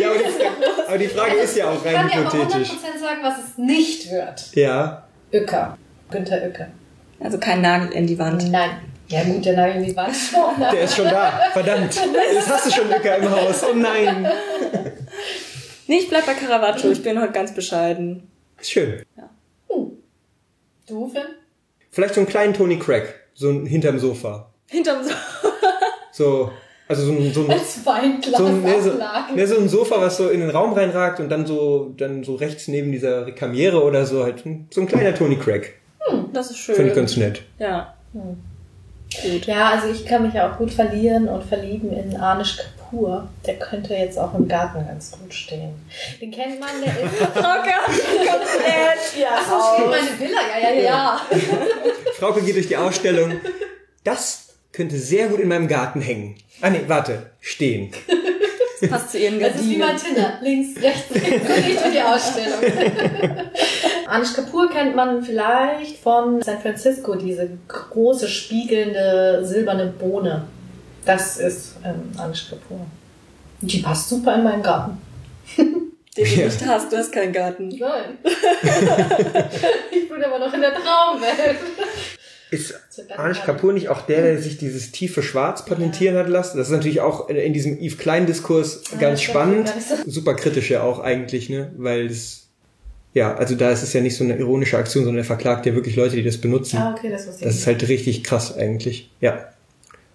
ja, aber die, aber die Frage ist ja auch Ich kann rein dir aber 100% hypothetisch. sagen, was es nicht wird. Ja. Uecker. Günther Uecker. Also kein Nagel in die Wand. Nein. Ja gut, der Nagel in die Wand schon. Der ist schon da. Verdammt. Jetzt hast du schon Lücker im Haus. Oh nein. Nee, ich bleib bei Caravaggio. Ich bin heute ganz bescheiden. Ist schön. Du, Finn? Vielleicht so einen kleinen Tony Craig. So hinterm Sofa. Hinterm so. So, also so ein, so ein, Als Weinglas so ein, ne, so, ne, so ein Sofa, was so in den Raum reinragt und dann so, dann so rechts neben dieser Rekamiere oder so halt so ein kleiner Tony Craig. Das ist schön. Finde ich ganz nett. Ja. Gut. Ja, also ich kann mich ja auch gut verlieren und verlieben in Anish Kapoor. Der könnte jetzt auch im Garten ganz gut stehen. Den kennt man, der ist... Frauke hat komplett ihr Ach, so steht meine Villa, ja, ja, ja. Frauke geht durch die Ausstellung. Das könnte sehr gut in meinem Garten hängen. Ah nee, warte. Stehen. Passt zu ihren Das ist wie. Martina. Links, rechts, links, nicht durch die Ausstellung. Anish Kapoor kennt man vielleicht von San Francisco, diese große, spiegelnde, silberne Bohne. Das ist ähm, Anish Kapoor. Die passt super in meinen Garten. Den du Ja. nicht hast. Du hast keinen Garten. Nein. ich bin aber noch in der Traumwelt. Ist Anish Kapoor nicht auch der, der sich dieses tiefe Schwarz patentieren hat lassen? Das ist natürlich auch in diesem Yves Klein-Diskurs ganz das spannend. gar nicht so. Super kritisch ja auch eigentlich, ne? Weil es, ja, also da ist es ja nicht so eine ironische Aktion, sondern er verklagt ja wirklich Leute, die das benutzen. Ah, okay, das wusste ich Das ist halt richtig krass eigentlich. Ja.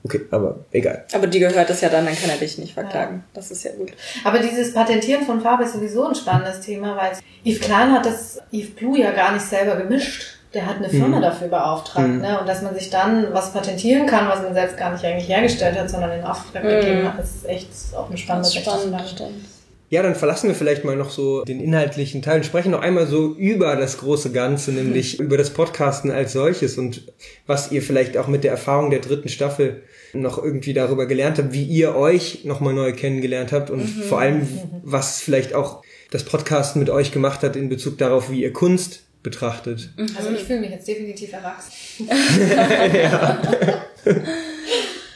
Okay, aber egal. Aber die gehört es ja dann, dann kann er dich nicht verklagen. Das ist ja gut. Aber dieses Patentieren von Farbe ist sowieso ein spannendes Thema, weil Yves Klein hat das Yves Blue ja gar nicht selber gemischt. Der hat eine Firma dafür beauftragt, ne? Und dass man sich dann was patentieren kann, was man selbst gar nicht eigentlich hergestellt hat, sondern in Auftrag gegeben hat, ist echt auch eine spannende Rechtsfrage. stimmt. Ja, dann verlassen wir vielleicht mal noch so den inhaltlichen Teil und sprechen noch einmal so über das große Ganze, nämlich über das Podcasten als solches und was ihr vielleicht auch mit der Erfahrung der dritten Staffel noch irgendwie darüber gelernt habt, wie ihr euch nochmal neu kennengelernt habt und vor allem, was vielleicht auch das Podcasten mit euch gemacht hat in Bezug darauf, wie ihr Kunst betrachtet. Also ich fühle mich jetzt definitiv erwachsen.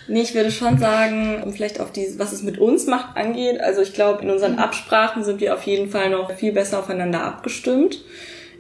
Nee, ich würde schon sagen, um vielleicht auf die, was es mit uns macht, angeht. Also ich glaube, in unseren Absprachen sind wir auf jeden Fall noch viel besser aufeinander abgestimmt.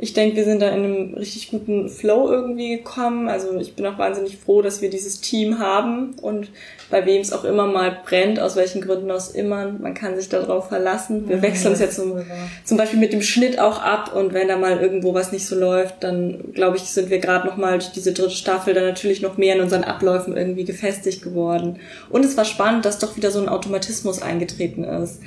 Ich denke, wir sind da in einem richtig guten Flow irgendwie gekommen. Also ich bin auch wahnsinnig froh, dass wir dieses Team haben und bei wem es auch immer mal brennt, aus welchen Gründen aus immer, man kann sich darauf verlassen. Wir wechseln uns jetzt zum, zum Beispiel mit dem Schnitt auch ab und wenn da mal irgendwo was nicht so läuft, dann glaube ich, sind wir gerade noch mal durch diese dritte Staffel dann natürlich noch mehr in unseren Abläufen irgendwie gefestigt geworden. Und es war spannend, dass doch wieder so ein Automatismus eingetreten ist.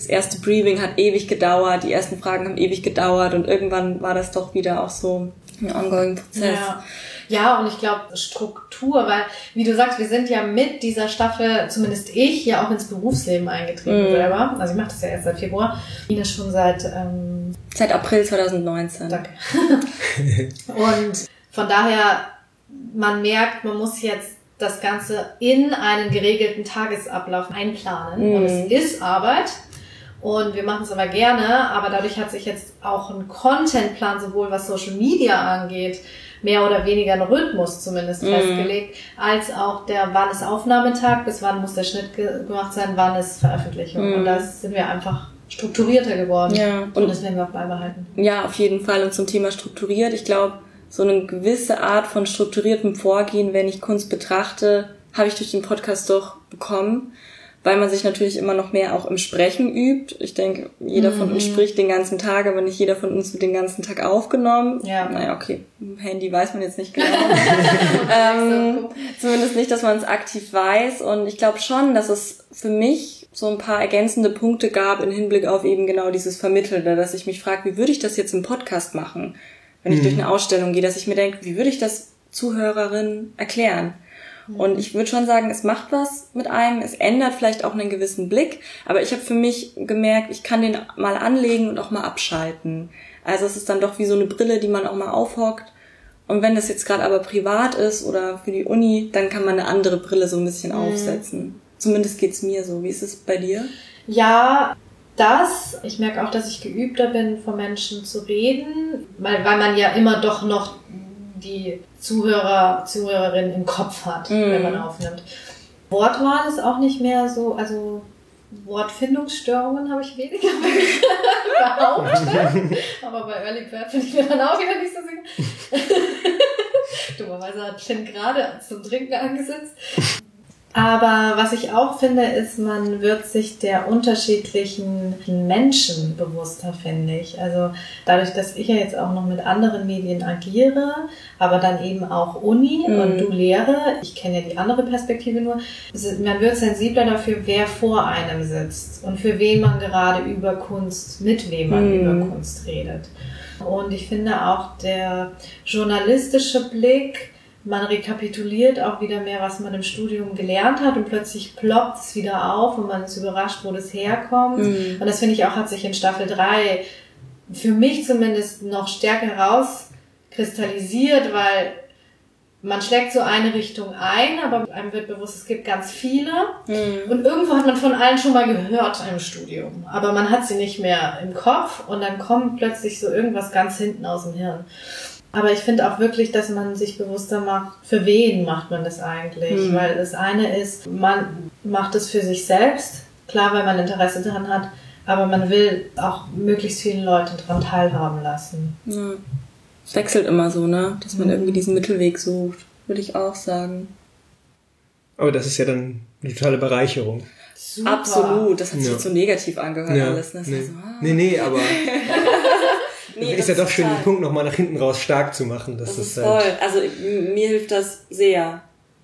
Das erste Briefing hat ewig gedauert, die ersten Fragen haben ewig gedauert und irgendwann war das doch wieder auch so ein ongoing Prozess. Ja. Ja, und ich glaube Struktur, weil, wie du sagst, wir sind ja mit dieser Staffel, zumindest ich, ja auch ins Berufsleben eingetreten mm. selber. Also ich mache das ja erst seit Februar. Ina schon seit... Ähm, seit April 2019. Danke. und von daher, man merkt, man muss jetzt das Ganze in einen geregelten Tagesablauf einplanen. Mm. Und es ist Arbeit. Und wir machen es aber gerne, aber dadurch hat sich jetzt auch ein Contentplan, sowohl was Social Media angeht, mehr oder weniger ein Rhythmus zumindest mm. festgelegt, als auch der, wann ist Aufnahmetag, bis wann muss der Schnitt ge gemacht sein, wann ist Veröffentlichung. Mm. Und da sind wir einfach strukturierter geworden. Ja. Und, und das werden wir auch beibehalten. Ja, auf jeden Fall. Und zum Thema strukturiert, ich glaube, so eine gewisse Art von strukturiertem Vorgehen, wenn ich Kunst betrachte, habe ich durch den Podcast doch bekommen weil man sich natürlich immer noch mehr auch im Sprechen übt. Ich denke, jeder von uns mhm. spricht den ganzen Tag, aber nicht jeder von uns wird den ganzen Tag aufgenommen. Ja. Naja, okay, Handy weiß man jetzt nicht genau. ähm, zumindest nicht, dass man es aktiv weiß. Und ich glaube schon, dass es für mich so ein paar ergänzende Punkte gab im Hinblick auf eben genau dieses Vermittelnde, dass ich mich frage, wie würde ich das jetzt im Podcast machen, wenn ich mhm. durch eine Ausstellung gehe, dass ich mir denke, wie würde ich das Zuhörerinnen erklären? Und ich würde schon sagen, es macht was mit einem, es ändert vielleicht auch einen gewissen Blick, aber ich habe für mich gemerkt, ich kann den mal anlegen und auch mal abschalten. Also es ist dann doch wie so eine Brille, die man auch mal aufhockt. Und wenn das jetzt gerade aber privat ist oder für die Uni, dann kann man eine andere Brille so ein bisschen mhm. aufsetzen. Zumindest geht's mir so. Wie ist es bei dir? Ja, das. Ich merke auch, dass ich geübter bin, vor Menschen zu reden, weil, weil man ja immer doch noch die Zuhörer, Zuhörerin im Kopf hat, mm. wenn man aufnimmt. Wortwahl ist auch nicht mehr so, also Wortfindungsstörungen habe ich weniger behauptet. Aber bei Early Bird bin ich mir dann auch wieder nicht so sicher. Dummerweise hat Finn gerade zum Trinken angesetzt. Aber was ich auch finde, ist, man wird sich der unterschiedlichen Menschen bewusster, finde ich. Also dadurch, dass ich ja jetzt auch noch mit anderen Medien agiere, aber dann eben auch Uni mhm. und du Lehre, ich kenne ja die andere Perspektive nur, man wird sensibler dafür, wer vor einem sitzt und für wen man gerade über Kunst, mit wem man mhm. über Kunst redet. Und ich finde auch der journalistische Blick, man rekapituliert auch wieder mehr, was man im Studium gelernt hat und plötzlich ploppt es wieder auf und man ist überrascht, wo das herkommt. Mhm. Und das finde ich auch, hat sich in Staffel 3 für mich zumindest noch stärker herauskristallisiert, weil man schlägt so eine Richtung ein, aber einem wird bewusst, es gibt ganz viele. Mhm. Und irgendwo hat man von allen schon mal gehört im Studium. Aber man hat sie nicht mehr im Kopf und dann kommt plötzlich so irgendwas ganz hinten aus dem Hirn. Aber ich finde auch wirklich, dass man sich bewusster macht, für wen macht man das eigentlich? Mhm. Weil das eine ist, man macht es für sich selbst, klar, weil man Interesse daran hat, aber man will auch möglichst vielen Leuten daran teilhaben lassen. Ja. Es wechselt immer so, ne? Dass man mhm. irgendwie diesen Mittelweg sucht, würde ich auch sagen. Aber das ist ja dann eine totale Bereicherung. Super. Absolut, das hat sich ja. jetzt so negativ angehört ja. alles. Ne? Nee. So, ah. nee, nee, aber nee, ist ja doch schön, den Punkt nochmal nach hinten raus stark zu machen. Das, das ist, ist halt. Also mir hilft das sehr,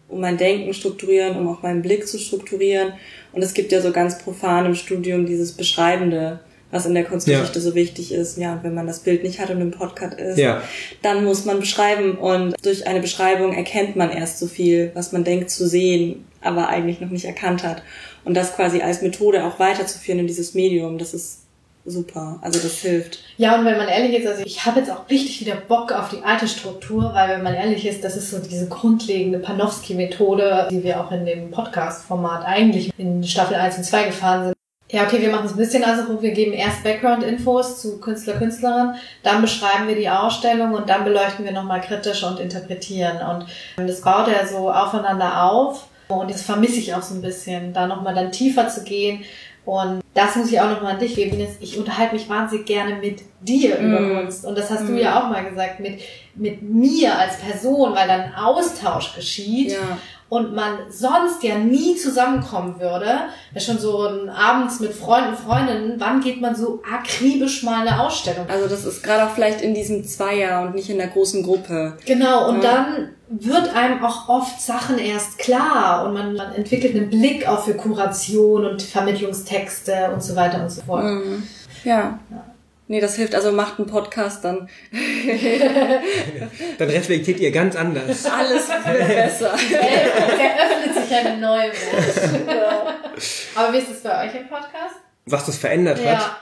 um mein Denken strukturieren, um auch meinen Blick zu strukturieren. Und es gibt ja so ganz profan im Studium dieses Beschreibende, was in der Kunstgeschichte ja. so wichtig ist. Ja, wenn man das Bild nicht hat und im Podcast ist, ja. dann muss man beschreiben. Und durch eine Beschreibung erkennt man erst so viel, was man denkt zu sehen, aber eigentlich noch nicht erkannt hat. Und das quasi als Methode auch weiterzuführen in dieses Medium, das ist super. Also das hilft. Ja, und wenn man ehrlich ist, also ich habe jetzt auch richtig wieder Bock auf die alte Struktur, weil wenn man ehrlich ist, das ist so diese grundlegende Panofsky-Methode, die wir auch in dem Podcast-Format eigentlich in Staffel 1 und 2 gefahren sind. Ja, okay, wir machen es ein bisschen also, wir geben erst Background-Infos zu Künstler, Künstlerinnen, dann beschreiben wir die Ausstellung und dann beleuchten wir nochmal kritisch und interpretieren. Und das baut ja so aufeinander auf und das vermisse ich auch so ein bisschen, da nochmal dann tiefer zu gehen Und das muss ich auch nochmal an dich geben, Ines. Ich unterhalte mich wahnsinnig gerne mit dir über Mm. Kunst. Und das hast Mm. du ja auch mal gesagt, mit, mit mir als Person, weil dann Austausch geschieht Ja. Und man sonst ja nie zusammenkommen würde. Ja, schon so ein abends mit Freunden, Freundinnen, wann geht man so akribisch mal eine Ausstellung? Also das ist gerade auch vielleicht in diesem Zweier und nicht in der großen Gruppe. Genau, und Ja. dann wird einem auch oft Sachen erst klar und man, man entwickelt einen Blick auch für Kuration und Vermittlungstexte und so weiter und so fort. Mhm. Ja. Nee, das hilft. Also macht einen Podcast, dann Dann reflektiert ihr ganz anders. alles wird besser. Der öffnet sich eine neue Welt. Aber wie ist es bei euch im Podcast? Was das verändert hat. Ja.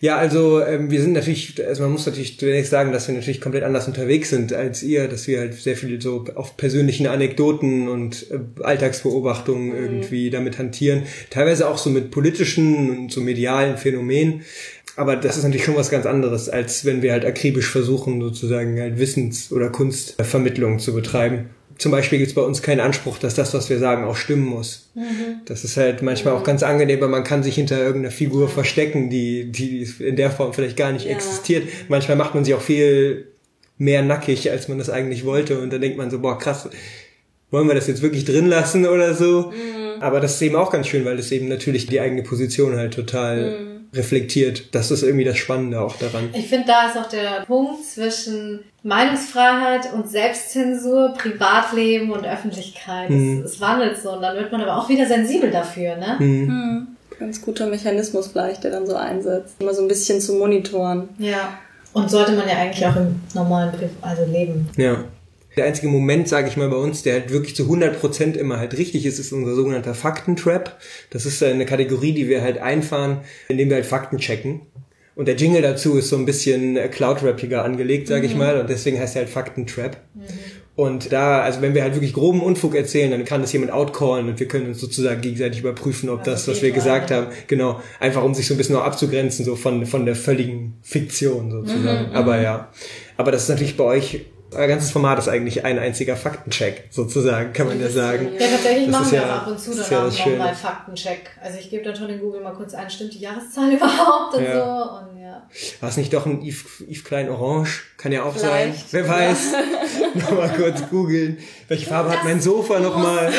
Ja, also ähm, wir sind natürlich, also man muss natürlich zunächst sagen, dass wir natürlich komplett anders unterwegs sind als ihr, dass wir halt sehr viel so auf persönlichen Anekdoten und äh, Alltagsbeobachtungen Mhm. irgendwie damit hantieren. Teilweise auch so mit politischen und so medialen Phänomenen. Aber das ist natürlich schon was ganz anderes, als wenn wir halt akribisch versuchen, sozusagen halt Wissens- oder Kunstvermittlung zu betreiben. Zum Beispiel gibt es bei uns keinen Anspruch, dass das, was wir sagen, auch stimmen muss. Das ist halt manchmal auch ganz angenehm, weil man kann sich hinter irgendeiner Figur verstecken, die, die in der Form vielleicht gar nicht Ja. existiert. Manchmal macht man sie auch viel mehr nackig, als man das eigentlich wollte. Und dann denkt man so, boah, krass, wollen wir das jetzt wirklich drin lassen oder so? Aber das ist eben auch ganz schön, weil das eben natürlich die eigene Position halt total reflektiert. Das ist irgendwie das Spannende auch daran. Ich finde, da ist auch der Punkt zwischen Meinungsfreiheit und Selbstzensur, Privatleben und Öffentlichkeit. Mhm. Es, es wandelt so und dann wird man aber auch wieder sensibel dafür, ne? Hm. Ganz guter Mechanismus vielleicht, der dann so einsetzt. Immer so ein bisschen zu monitoren. Ja. Und sollte man ja eigentlich auch im normalen Pri also Leben. Ja. Der einzige Moment, sage ich mal, bei uns, der halt wirklich zu 100% immer halt richtig ist, ist unser sogenannter Faktentrap. Das ist eine Kategorie, die wir halt einfahren, indem wir halt Fakten checken. Und der Jingle dazu ist so ein bisschen äh, Cloud-Rappiger angelegt, sage ich mal. Und deswegen heißt er halt Faktentrap. Und da, also wenn wir halt wirklich groben Unfug erzählen, dann kann das jemand outcallen und wir können uns sozusagen gegenseitig überprüfen, ob das, was wir gesagt haben, genau, einfach um sich so ein bisschen auch abzugrenzen, so von, von der völligen Fiktion sozusagen. Aber ja. Aber das ist natürlich bei euch, euer ganzes Format ist eigentlich ein einziger Faktencheck, sozusagen, kann man ja sagen. Ja, tatsächlich Das machen wir ja- auch ab und zu das dann ja auch das Schöne. mal Faktencheck. Also ich gebe dann schon in Google mal kurz ein, stimmt die Jahreszahl überhaupt und Ja. so und ja. War es nicht doch ein Yves, Yves Klein Orange? Kann ja auch Vielleicht. sein. Wer weiß. Nochmal kurz googeln. Welche Farbe hat mein Sofa nochmal?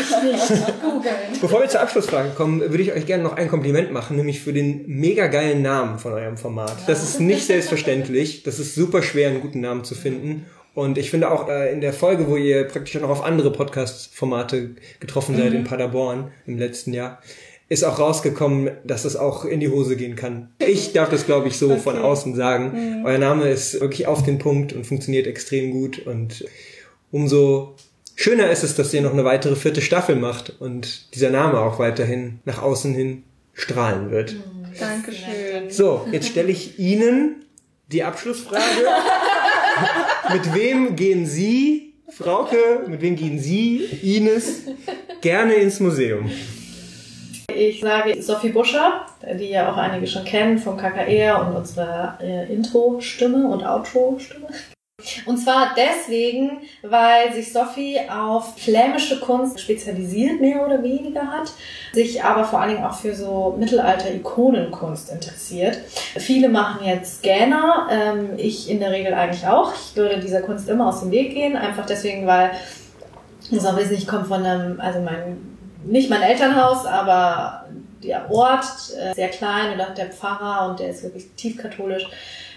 Googeln. Bevor wir zur Abschlussfrage kommen, würde ich euch gerne noch ein Kompliment machen, nämlich für den mega geilen Namen von eurem Format. Das ist nicht selbstverständlich. Das ist super schwer, einen guten Namen zu finden. Und ich finde auch äh, in der Folge, wo ihr praktisch auch noch auf andere Podcast-Formate getroffen seid in Paderborn im letzten Jahr, ist auch rausgekommen, dass es auch in die Hose gehen kann. Ich darf das, glaube ich, so von außen sagen. Euer Name ist wirklich auf den Punkt und funktioniert extrem gut. Und umso schöner ist es, dass ihr noch eine weitere vierte Staffel macht und dieser Name auch weiterhin nach außen hin strahlen wird. Dankeschön. So, jetzt stelle ich Ihnen die Abschlussfrage. mit wem gehen Sie, Frauke, mit wem gehen Sie, Ines, gerne ins Museum? Ich sage Sophie Buscher, die ja auch einige schon kennen vom KKR und unserer äh, Intro-Stimme und Outro-Stimme. Und zwar deswegen, weil sich Sophie auf flämische Kunst spezialisiert, mehr oder weniger hat, sich aber vor allen Dingen auch für so Mittelalter-Ikonenkunst interessiert. Viele machen jetzt Scanner, ähm, ich in der Regel eigentlich auch. Ich würde dieser Kunst immer aus dem Weg gehen, einfach deswegen, weil das auch wissen, ich komme von einem, also mein, nicht mein Elternhaus, aber der Ort, äh, sehr klein und hat der Pfarrer und der ist wirklich tief katholisch,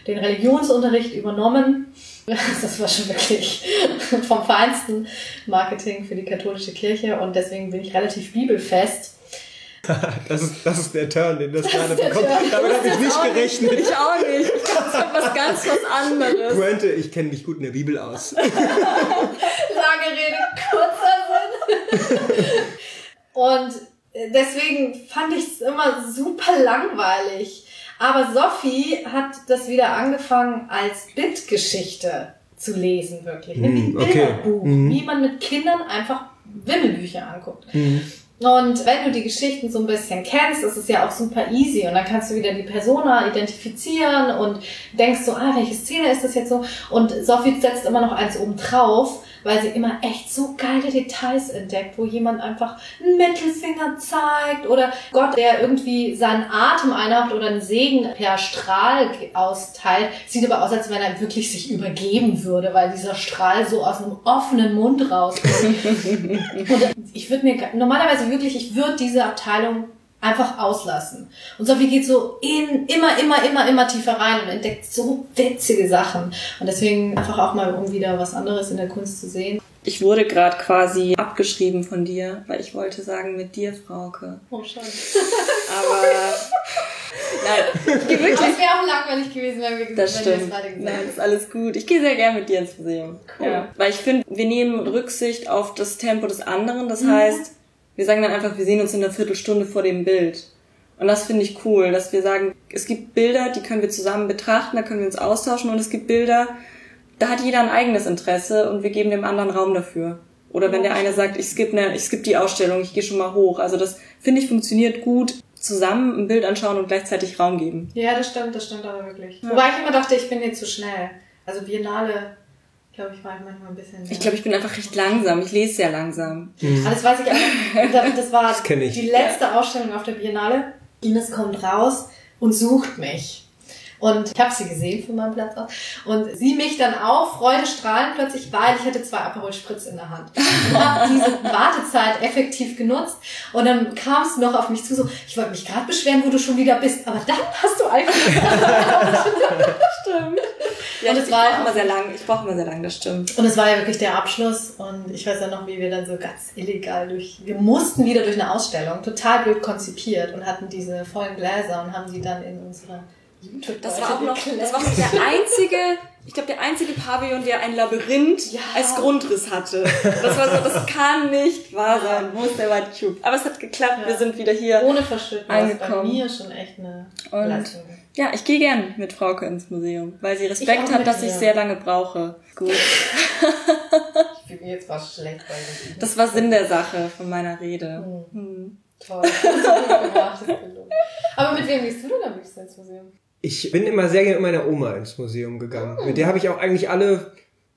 den Religionsunterricht übernommen. Das war schon wirklich vom feinsten Marketing für die katholische Kirche und deswegen bin ich relativ bibelfest. Das ist, das ist der Turn, den das gerade der bekommt. Turn. Damit habe ich nicht gerechnet. Ich auch nicht. Das ist was ganz was anderes. Pointe, ich kenne mich gut in der Bibel aus. Lange Rede, kurzer Sinn. Und deswegen fand ich es immer super langweilig. Aber Sophie hat das wieder angefangen als Bildgeschichte zu lesen, wirklich. Wie ein Mm, okay. Bilderbuch. Mhm. Wie man mit Kindern einfach Wimmelbücher anguckt. Mhm. Und wenn du die Geschichten so ein bisschen kennst, ist es ja auch super easy und dann kannst du wieder die Persona identifizieren und denkst so, ah, welche Szene ist das jetzt so? Und Sophie setzt immer noch eins oben drauf, weil sie immer echt so geile Details entdeckt, wo jemand einfach einen Mittelfinger zeigt oder Gott, der irgendwie seinen Atem einhaucht oder einen Segen per Strahl austeilt. Sieht aber aus, als wenn er wirklich sich übergeben würde, weil dieser Strahl so aus einem offenen Mund rauskommt. Und ich würde mir normalerweise wirklich, ich würde diese Abteilung einfach auslassen. Und Sophie geht so in, immer, immer, immer, immer tiefer rein und entdeckt so witzige Sachen. Und deswegen einfach auch mal, um wieder was anderes in der Kunst zu sehen. Ich wurde gerade quasi abgeschrieben von dir, weil ich wollte sagen mit dir, Frauke. Oh, schade. Aber nein, ich gehe wirklich. Das wäre auch langweilig gewesen, wenn wir Das wenn stimmt. gerade gesagt Nein, ist alles gut. Ich gehe sehr gern mit dir ins Museum. Cool. Ja. Weil ich finde, wir nehmen Rücksicht auf das Tempo des anderen. Das Mhm. heißt, wir sagen dann einfach, wir sehen uns in einer Viertelstunde vor dem Bild. Und das finde ich cool, dass wir sagen, es gibt Bilder, die können wir zusammen betrachten, da können wir uns austauschen und es gibt Bilder, da hat jeder ein eigenes Interesse und wir geben dem anderen Raum dafür. Oder wenn der eine sagt, ich skippe ne, ich skipp die Ausstellung, ich gehe schon mal hoch. Also das finde ich funktioniert gut, zusammen ein Bild anschauen und gleichzeitig Raum geben. Ja, das stimmt, das stimmt aber wirklich. Wobei ich immer dachte, ich bin jetzt zu schnell. Also Biennale, glaube ich, war ich manchmal ein bisschen. Ich glaube, ich bin einfach recht langsam. Ich lese sehr langsam. Ah, das weiß ich auch. Das, das war Das ich. die letzte Ausstellung auf der Biennale. Ines kommt raus und sucht mich. Und ich habe sie gesehen von meinem Platz aus. Und sie mich dann auch, freudestrahlend plötzlich, weil ich hatte zwei Aperol Spritz in der Hand. Und habe diese Wartezeit effektiv genutzt. Und dann kamst du noch auf mich zu, so, ich wollte mich gerade beschweren, wo du schon wieder bist. Aber dann hast du eigentlich... Stimmt. Ja, Und ich, es ich war auch- immer sehr lang. Ich brauche immer sehr lang, das stimmt. Und es war ja wirklich der Abschluss und ich weiß ja noch, wie wir dann so ganz illegal durch, wir mussten wieder durch eine Ausstellung, total blöd konzipiert und hatten diese vollen Gläser und haben die dann in unsere Das war auch noch, das war noch der einzige, ich glaube, der einzige Pavillon, der ein Labyrinth Ja. als Grundriss hatte. Das war so, das kann nicht wahr sein. Wo ist der White Cube? Aber es hat geklappt. Ja. Wir sind wieder hier. ohne Verschütten, das ist bei Angekommen. mir schon echt eine Und- Leistung. Ja, ich gehe gern mit Frauke ins Museum, weil sie Ich Respekt hat, dass ich ihr. sehr lange brauche. Gut. Ich fühle mich jetzt was schlecht bei dir. Das war Sinn der Sache von meiner Rede. Hm. Toll. Das gemacht, das. Aber mit wem gehst du denn am liebsten ins Museum? Ich bin immer sehr gerne mit meiner Oma ins Museum gegangen. Mit der habe ich auch eigentlich alle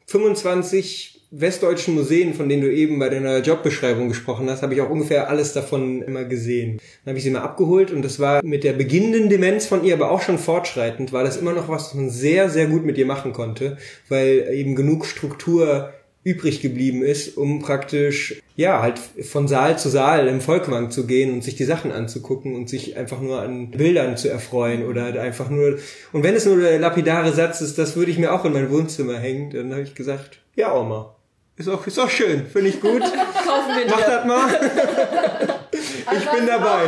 25 westdeutschen Museen, von denen du eben bei deiner Jobbeschreibung gesprochen hast, habe ich auch ungefähr alles davon immer gesehen. Dann habe ich sie mal abgeholt und das war mit der beginnenden Demenz von ihr, aber auch schon fortschreitend, war das immer noch was, was man sehr, sehr gut mit ihr machen konnte, weil eben genug Struktur übrig geblieben ist, um praktisch, ja, halt von Saal zu Saal im Volkwang zu gehen und sich die Sachen anzugucken und sich einfach nur an Bildern zu erfreuen oder halt einfach nur, und wenn es nur der lapidare Satz ist, das würde ich mir auch in mein Wohnzimmer hängen, dann habe ich gesagt, ja, Oma, ist auch, ist auch schön, finde ich gut, Kaufen wir mach das mal. Ich bin dabei.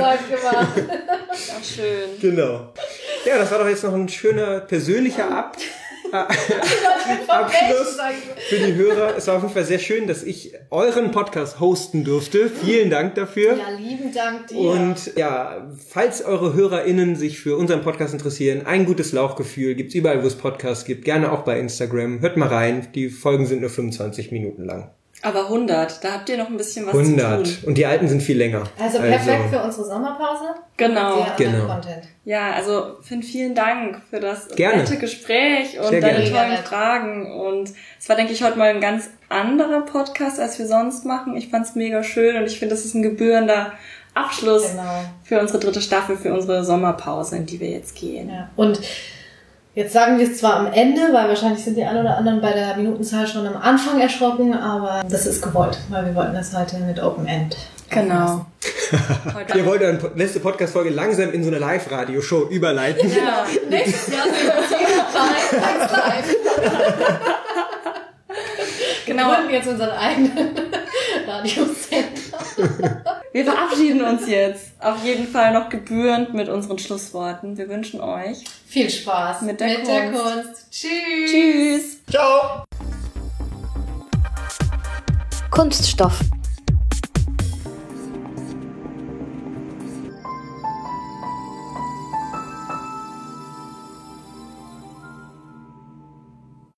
Ach, schön. Genau. Ja, das war doch jetzt noch ein schöner persönlicher Ab Abschluss für die Hörer. Es war auf jeden Fall sehr schön, dass ich euren Podcast hosten durfte. Vielen Dank dafür. Ja, lieben Dank dir. Und ja, falls eure HörerInnen sich für unseren Podcast interessieren, ein gutes Lauchgefühl gibt's überall, wo es Podcasts gibt. Gerne auch bei Instagram. Hört mal rein. Die Folgen sind nur 25 Minuten lang. Aber 100, da habt ihr noch ein bisschen was zu 100. tun. Und die alten sind viel länger. also perfekt für unsere Sommerpause. Genau. Genau. Content. Ja, also Finn, vielen Dank für das Gerne. nette Gespräch und Sehr deine gerne. tollen. Fragen. Und es war, denke ich, heute mal ein ganz anderer Podcast, als wir sonst machen. Ich fand's mega schön und ich finde, das ist ein gebührender Abschluss Genau. für unsere dritte Staffel, für unsere Sommerpause, in die wir jetzt gehen. Ja. Und jetzt sagen wir es zwar am Ende, weil wahrscheinlich sind die ein oder anderen bei der Minutenzahl schon am Anfang erschrocken, aber das ist gewollt, weil wir wollten das heute mit Open End. Genau. Ihr wollt eine letzte Podcast-Folge langsam in so eine Live-Radio-Show überleiten. ja. Nächstes Jahr sind wir live, live. Wir Genau. gründen jetzt unseren eigenen Radiosender. Wir verabschieden uns jetzt auf jeden Fall noch gebührend mit unseren Schlussworten. Wir wünschen euch Viel Spaß Mit der Kunst. Kunst. Tschüss. Tschüss. Ciao! Kunststoff,